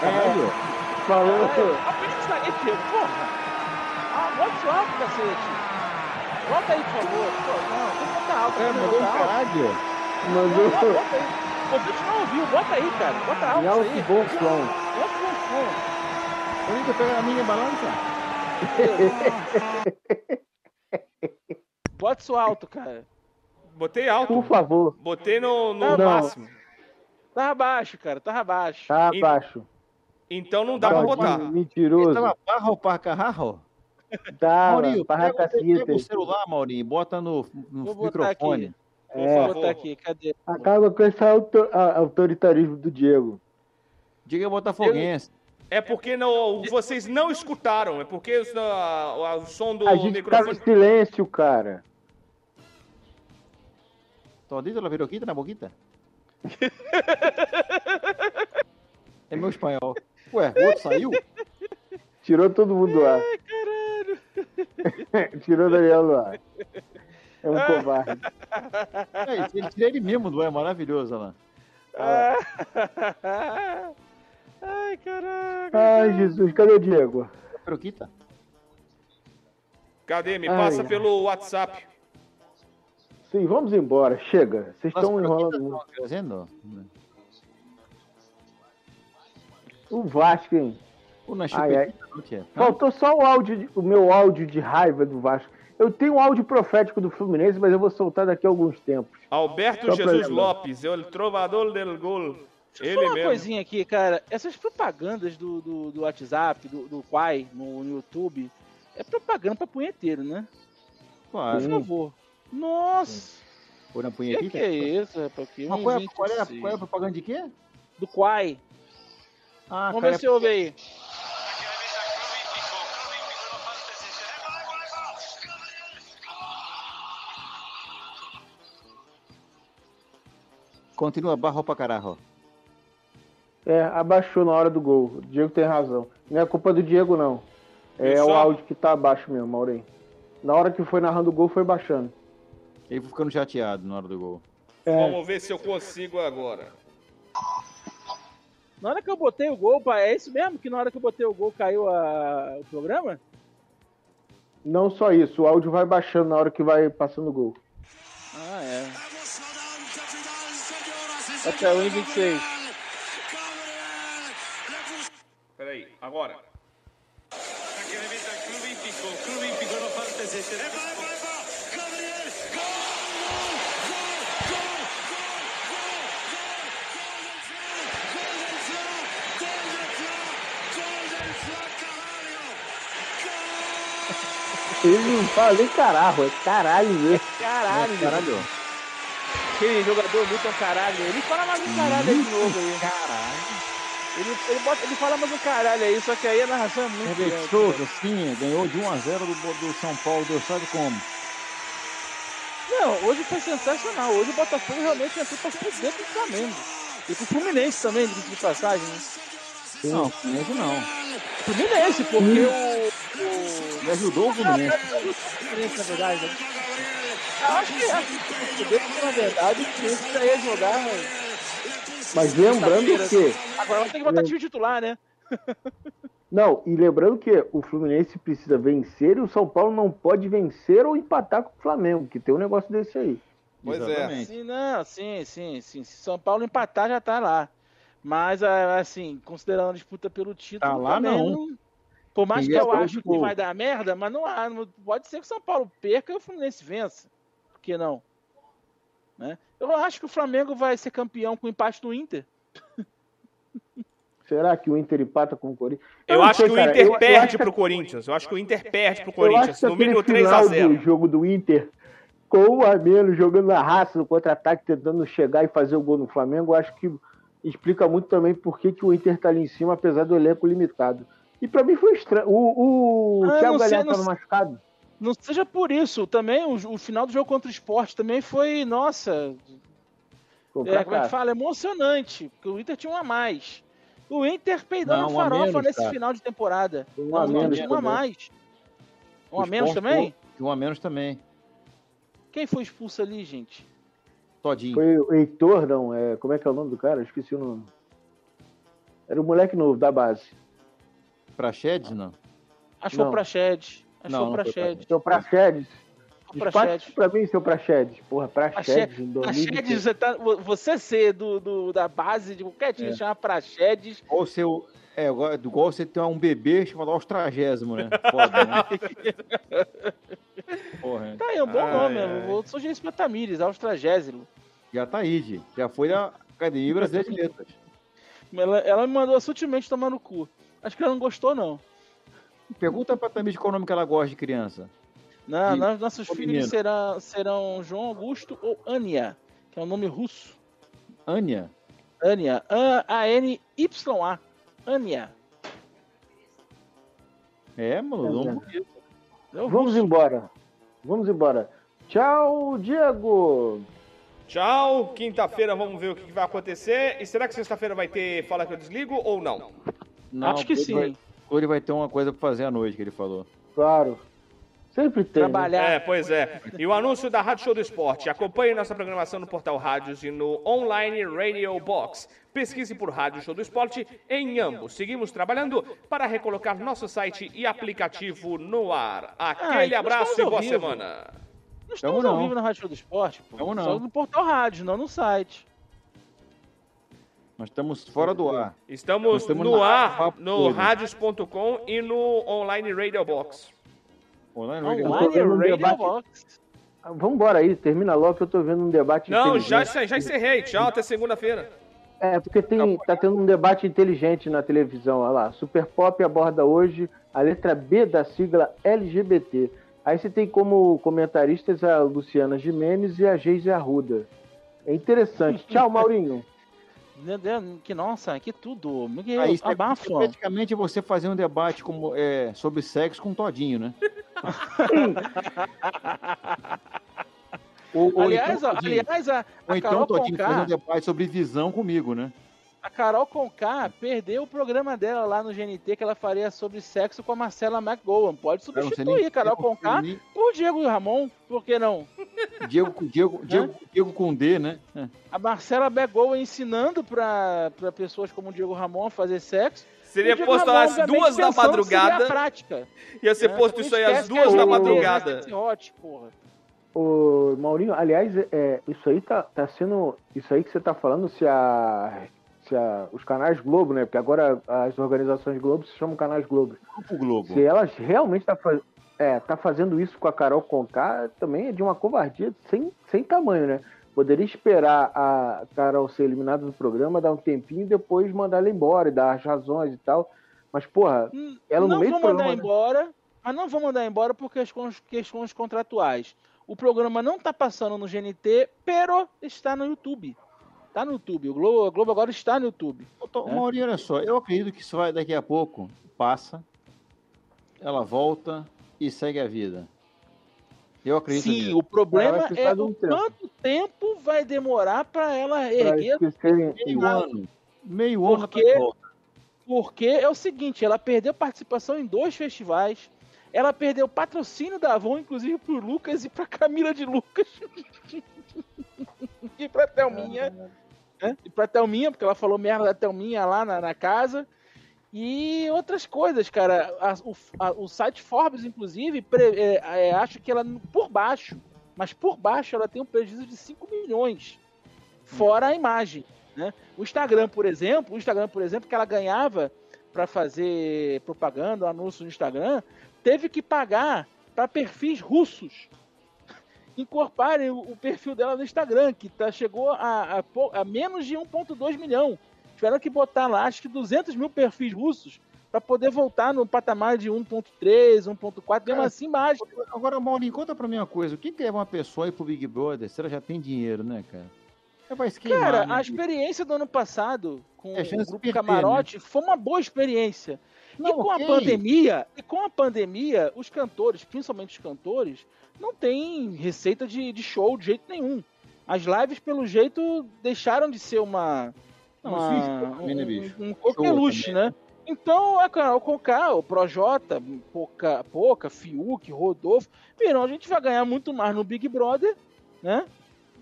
Caralho. Falou. Isso aí, Diego, porra. Ah, isso alto, cacete. Bota aí, por favor. Pô, não, tem que botar alto. É, mandou um caralho. Mandou Bota aí. Pô, a gente não ouviu, bota aí, cara. Bota alto alto aí. e bom som. Bota bom som. Todito, pega a minha balança. [laughs] Bota isso alto, cara. Botei alto. Por favor. Botei no, no Não. máximo. Tava baixo, cara, tava baixo. Tá E- abaixo. Então não dá pra botar. Mentiroso. Estava barro para carro. Tá, Maurinho, para pega, pega o celular, Maurinho, bota no, no microfone. aqui. É. Vou botar aqui, cadê? Acaba com esse auto- a- autoritarismo do Diego. Diga botafoguense. É porque não, vocês não escutaram, é porque o, a- o som do A gente tá microfone. silêncio, cara. Todito la viroquita na boquita? [laughs] é meu espanhol. Ué, o outro saiu? Tirou todo mundo do ar. [laughs] Tirou o Daniel do ar. É um covarde. É, ele tira ele mesmo do ar, é maravilhoso, olha lá. Ai, caraca. Ai, Jesus, cadê o Diego? Viroquita? Cadê? Me passa ai. pelo WhatsApp. Sim, vamos embora. Chega. Vocês estão enrolando muito. crescendo? O Vasco, hein? Na Ai, ai. não? Faltou só o áudio, de- o meu áudio de raiva do Vasco. Eu tenho um áudio profético do Fluminense, mas eu vou soltar daqui a alguns tempos. Alberto Só Jesus. Lopes, é o trovador del gol. Deixa eu falar uma mesmo. coisinha aqui, cara. Essas propagandas do, do, do WhatsApp, do, do Quai no, no YouTube, é propaganda pra punheteiro, né? Claro. Por favor. Nossa! Ou na O que, que é isso, rapaz? Que Mas qual é, qual, é, 1,26. qual é a propaganda de quê? Do Quai. Ah, Vamos cara, ver se ouve aí. Continua barro pra caralho. É, abaixou na hora do gol. O Diego tem razão. Não é culpa do Diego, não. É o áudio que tá abaixo mesmo, Maureen. Na hora que foi narrando o gol, foi baixando. Ele foi ficando chateado na hora do gol. É, Vamos ver se eu consigo agora. Na hora que eu botei o gol, pai, é isso mesmo? Que na hora que eu botei o gol caiu a- o programa? não só isso, o áudio vai baixando na hora que vai passando o gol. Ah, é. Até o 1,26. Peraí, agora. Ele não fala nem caralho, é caralho mesmo. Caralho, Caralho. Aquele jogador muito caralho. Ele fala mais um caralho aí de novo aí. Caralho. Ele, ele, bota, ele fala mais um caralho aí, só que aí a narração é muito grande. Souza, sim, ganhou de 1 a 0 do, do São Paulo, Deus sabe como. Não, hoje foi sensacional. Hoje o Botafogo realmente entrou pra fuder com o Flamengo. E com o Fluminense também, de passagem. Né? Não, Fluminense não. Fluminense, porque o. o... Ele ajudou o Fluminense. Fluminense, na verdade. né? Eu acho que, na verdade, o já ia jogar. Mas lembrando que. Agora vai ter que botar time titular, né? Não, e lembrando que o Fluminense precisa vencer e o São Paulo não pode vencer ou empatar com o Flamengo, que tem um negócio desse aí. Pois é. Exatamente. Sim, não, sim, sim, sim. Se São Paulo empatar, já tá lá. Mas, ah, assim, considerando a disputa pelo título. Tá lá, também não. Por mais que eu de acho que vai dar merda, mas não há. não- Pode ser que o São Paulo perca e o Fluminense vença. Que não? Né? Eu acho que o Flamengo vai ser campeão com empate do Inter. [laughs] Será que o Inter empata com o Corinthians? Eu, não acho sei, que o cara. Inter Eu- eu perde acho pro que- Corinthians. Eu acho que o Inter perde pro Eu Corinthians. No mínimo aquele 3 a final 0 do jogo do Inter, com um a menos, jogando na raça, no contra-ataque, tentando chegar e fazer o gol no Flamengo, eu acho que explica muito também por que, que o Inter tá ali em cima, apesar do elenco limitado. E pra mim foi estranho. O, o Ah, Thiago Galhardo machucado. Não seja por isso, também o, o final do jogo contra o esporte também foi, nossa, é, como é que fala? Emocionante, porque o Inter tinha um a mais. O Inter peidando Não, a um farofa menos, nesse cara. final de temporada. Um Não, a o Inter menos tinha um a mais. Um a menos também? 1 a menos também. Quem foi expulso ali, gente? Todinho. Foi o Heitor, não, é, como é que é o nome do cara? Eu Esqueci o nome. Era o moleque novo da base. Pra Shed, não. Acho que foi o Praxedes. Que Não, o não. Seu Praxedes. Isso pra mim, seu Praxedes. Porra, Praxedes em Praxedes, 2020. você, tá, você ser do, do- da base de qualquer time É. chama Praxedes. Ou seu. É, igual igual você ter um bebê chamado Austragésimo, né? Foda, né? [laughs] Porra, Tá aí, um bom Ai, nome. ai. Eu vou sugerir isso pra Tamires, Austragésimo. já tá aí, Gi. Já foi da Academia Brasileira de Letras. Ela, ela me mandou sutilmente tomar no cu. Acho que ela não gostou, não. Pergunta pra Tamires qual nome que ela gosta de criança. Não, E- nós- nossos filhos menino. serão, serão João Augusto ou Ania, que é um nome russo. Ania? Ania. A- A-N-Y-A. Ania. É, mano, É. bonito. É o Vamos embora. Vamos embora. Tchau, Diego. Tchau, quinta-feira vamos ver o que vai acontecer. E será que sexta-feira vai ter Fala que eu desligo ou não? Não, Acho que sim. Vai, Clori vai ter uma coisa pra fazer à noite, que ele falou. Claro. Sempre tem. né? Trabalhar. É, pois é. E o anúncio da Rádio Show do Esporte. Acompanhe nossa programação no Portal Rádios e no Online Radio Box. Pesquise por Rádio Show do Esporte em ambos. Seguimos trabalhando para recolocar nosso site e aplicativo no ar. Aquele então abraço e boa vivo. semana. Não estamos Tamo ao não. vivo na Rádio Show do Esporte, pô. Não. Só no Portal Rádio, não no site. Nós estamos fora do ar. Estamos estamos no ar, papo no radios.com e no Online Radio Box. Online Radio Online um Radio debate. Box. Vamos embora aí, termina logo que eu tô vendo um debate Não, já, já encerrei. Tchau, até segunda-feira. É, porque tem, tá tendo um debate inteligente na televisão, olha lá. Super Pop aborda hoje a letra B da sigla LGBT. Aí você tem como comentaristas a Luciana Jimenez e a Geise Arruda. É interessante. Tchau, Maurinho. [laughs] Meu Deus, que nossa, que tudo. Que Aí isso é, abafa. é praticamente você fazer um debate como, é, sobre sexo com Todinho, né? [laughs] ou, ou aliás, então, Todinho, aliás, a, ou a então Carol Todinho fazer um Conká, debate sobre visão comigo, né? A Carol Conká perdeu o programa dela lá no GNT que ela faria sobre sexo com a Marcela McGowan. Pode substituir nem- Carol Conká nem- por Diego Ramon, por que não? Diego, Diego, Diego, Diego com D, né? É. A Marcela McGowan ensinando pra, pra pessoas como o Diego Ramon a fazer sexo. Seria posto Ramon, às duas da a madrugada. prática. Ia ser né? posto Não isso aí às duas é da o- madrugada. Hot, porra. Ô, Maurinho, aliás, é, isso aí tá, tá sendo. Isso aí que você tá falando, se a. Se a, os canais Globo, né? Porque agora as organizações Globo se chamam canais Globo. Grupo Globo. Se elas realmente tá, é, tá fazendo isso com a Carol Conká, também é de uma covardia sem, sem tamanho, né? Poderia esperar a Carol ser eliminada do programa, dar um tempinho e depois mandar ela embora e dar as razões e tal. Mas, porra, Hum, Ela no não meio vou do mandar programa, né? embora, mas não vou mandar embora por questões, questões contratuais. O programa não tá passando no GNT, pero está no YouTube. Tá no YouTube. O Globo, Globo agora está no YouTube. Ô, Tom, É. Maurinho, olha só, eu acredito que isso vai daqui a pouco, passa, ela volta e segue a vida. Eu acredito Sim, nisso. o problema é um tempo. quanto tempo vai demorar para ela erguer. Meio ano. Meio ano Porque- tá volta. Porque é o seguinte, ela perdeu participação em dois festivais. Ela perdeu patrocínio da Avon, inclusive pro Lucas e pra Camila de Lucas. [laughs] e pra Thelminha. Né? E pra Thelminha, porque ela falou merda da Thelminha lá na, na casa. E outras coisas, cara. A- o, a- o site Forbes, inclusive, é, é, acho que ela, por baixo, mas por baixo ela tem um prejuízo de 5 milhões. Fora a imagem. Né? O Instagram, por exemplo, o Instagram, por exemplo, que ela ganhava para fazer propaganda, anúncio no Instagram, teve que pagar para perfis russos incorporarem o, o perfil dela no Instagram, que tá, chegou a, a a menos de 1,2 milhão. Tiveram que botar lá, acho que 200 mil perfis russos para poder voltar no patamar de 1,3, 1,4, mesmo assim, mágico. Agora, Maurinho, conta pra mim uma coisa. O que que é uma pessoa ir pro Big Brother se ela já tem dinheiro, né, cara? É pra se queimar, Cara, né? a experiência do ano passado com É o grupo perder, Camarote foi uma boa experiência. e Não, com ok. a pandemia, e com a pandemia, os cantores, principalmente os cantores, não tem receita de, de show de jeito nenhum. As lives, pelo jeito, deixaram de ser uma. Uma né, um, bicho? um coqueluche, né? Então, a Carol Conká, o Projota, Poca, Poca, Fiuk, Rodolfo, viram, a gente vai ganhar muito mais no Big Brother, né?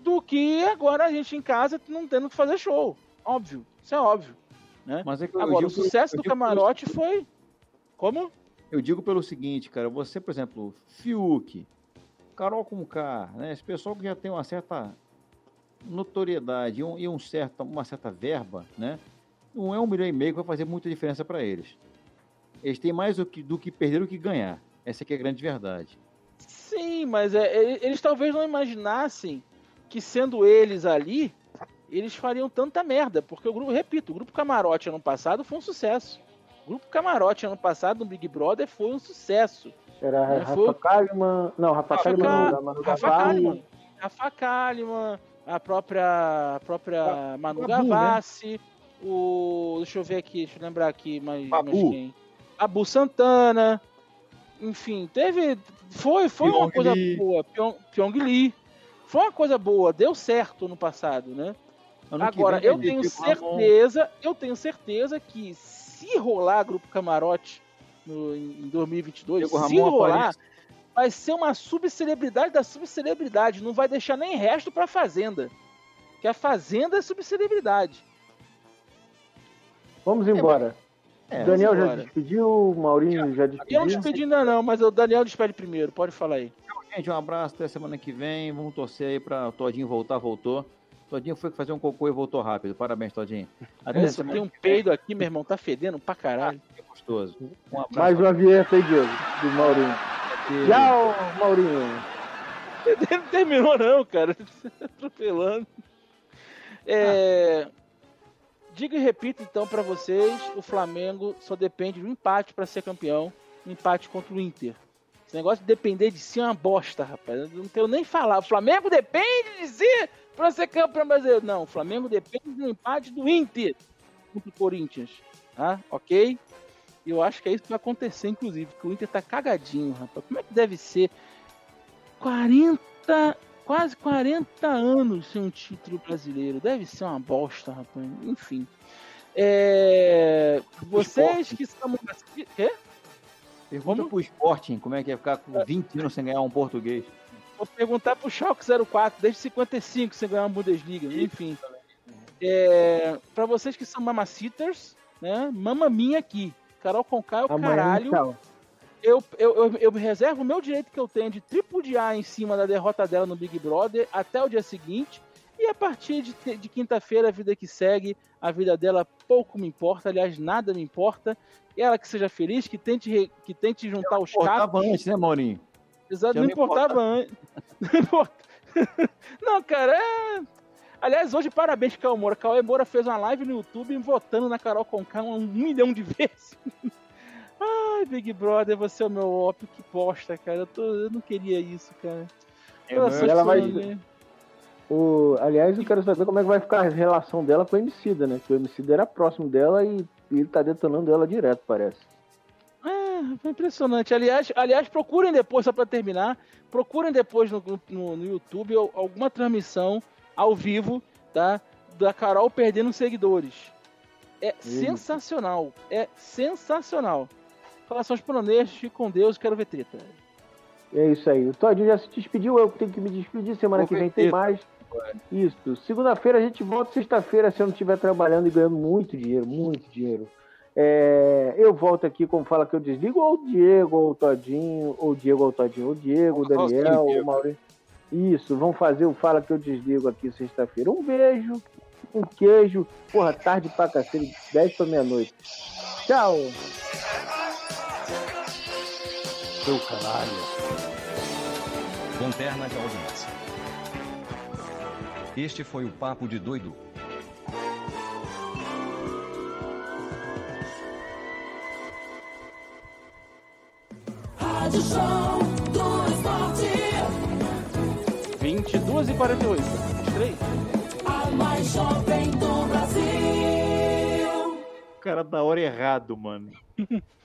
Do que agora a gente em casa não tendo que fazer show. Óbvio, isso é óbvio. Mas é que Agora, o sucesso do digo pelo- camarote foi. Como? Eu digo pelo seguinte, cara, você, por exemplo, Fiuk, Carol Conká, né? Esse pessoal que já tem uma certa notoriedade e, um, e um certa, uma certa verba, né? Não é um milhão e meio que vai fazer muita diferença para eles. Eles têm mais do que, do que perder do que ganhar. Essa aqui é a grande verdade. Sim, mas é, é, eles talvez não imaginassem que sendo eles ali, eles fariam tanta merda. Porque o grupo, repito, o grupo Camarote ano passado foi um sucesso. Grupo Camarote ano passado no Big Brother foi um sucesso. Era É, Rafa foi- Kalimann. Não, Rafa Rafa Kalimann não, Manu Rafa Gavassi. Kalimann. Rafa Kalimann, a própria, a própria Manu Babu, né? Gavassi, o. Deixa eu ver aqui, deixa eu lembrar aqui mais, Babu. mais quem. Babu Santana. Enfim, teve. Foi, foi uma coisa Lee. boa. Pyong, Pyong Lee. Foi uma coisa boa, deu certo no passado, né? Ano Agora, vem, eu tenho certeza, eu tenho certeza que se rolar Grupo Camarote no, em 2022, Diego se rolar, vai ser uma subcelebridade da subcelebridade, não vai deixar nem resto pra Fazenda. Que a Fazenda é subcelebridade. Vamos embora. É, Daniel vamos já embora. despediu, o Maurinho já Eu não despediu. despedi ainda não, mas o Daniel despede primeiro, pode falar aí. Gente, um abraço até semana que vem. Vamos torcer aí pra Todinho voltar, voltou. Todinho foi fazer um cocô e voltou rápido. Parabéns, Todinho. [laughs] Até semana tem um que peido aqui, meu irmão, tá fedendo pra caralho. que é gostoso. Um abraço. Mais uma vinheta aí, Diego, do Maurinho. Tchau, Maurinho. Não terminou não, cara. Atropelando. É... Digo e repito então pra vocês, o Flamengo só depende de um empate pra ser campeão, um empate contra o Inter. Esse negócio de depender de si é uma bosta, rapaz. Eu não quero nem falar. O Flamengo depende de si pra ser campeão brasileiro. Não, o Flamengo depende do empate do Inter contra o Corinthians. Tá? Ok? Eu acho que é isso que vai acontecer, inclusive, porque o Inter tá cagadinho, rapaz. Como é que deve ser 40, quase 40 anos sem um título brasileiro. Deve ser uma bosta, rapaz. Enfim. É, Vocês que são. Quê? Pergunta Como? pro Sporting como é que é ficar com 20 anos sem ganhar um português. Vou perguntar pro Schalke 04, desde 55 sem ganhar uma Bundesliga. Enfim. É, pra vocês que são mamacitas, né? Mama minha aqui. Carol Conká é o Amanhã, caralho. tchau. eu, eu, eu, eu reservo o meu direito que eu tenho de tripudiar em cima da derrota dela no Big Brother até o dia seguinte. E a partir de, de quinta-feira, a vida que segue, a vida dela pouco me importa, aliás, nada me importa. Ela que seja feliz, que tente, que tente juntar os Importava cacos. antes, né, Maurinho? Exato, não [laughs] não importava antes. [laughs] Não cara, é. Aliás, hoje, parabéns, Cauê Moura. Cauê Moura fez uma live no YouTube votando na Carol Conká um milhão de [laughs] vezes. Ai, Big Brother, você é o meu ópio, que bosta, cara. Eu, tô- eu não queria isso, cara. É, Eu mas- sou ela vai- né? O, aliás, eu quero saber como é que vai ficar a relação dela com o Emicida, né? Que o Emicida era próximo dela e, e ele tá detonando ela direto, parece. É, foi impressionante. Aliás, aliás, procurem depois, só pra terminar, procurem depois no, no, no YouTube al- alguma transmissão ao vivo, tá? Da Carol perdendo seguidores. É sensacional. É sensacional. Relações pronês, fique com Deus, quero ver treta. É isso aí. O Todinho já se despediu, eu tenho que me despedir. Semana Vou que vem tem mais. Isso. Segunda-feira a gente volta sexta-feira se eu não estiver trabalhando e ganhando muito dinheiro, muito dinheiro. É, eu volto aqui, como fala que eu desligo, ou o Diego, ou o Todinho, ou o Diego, ou o Todinho, ou o Diego, o Daniel, sozinho, o Maurício. Isso, vão fazer o Fala que eu desligo aqui sexta-feira. Um beijo, um queijo. Porra, tarde pra cacete, 10 pra meia-noite. Tchau! Seu caralho. Lanterna de audiência. Este foi o Papo de Doido. Rádio Show do Esporte. 22 e 48. 23? A mais jovem do Brasil. O cara da hora errado, mano. [laughs]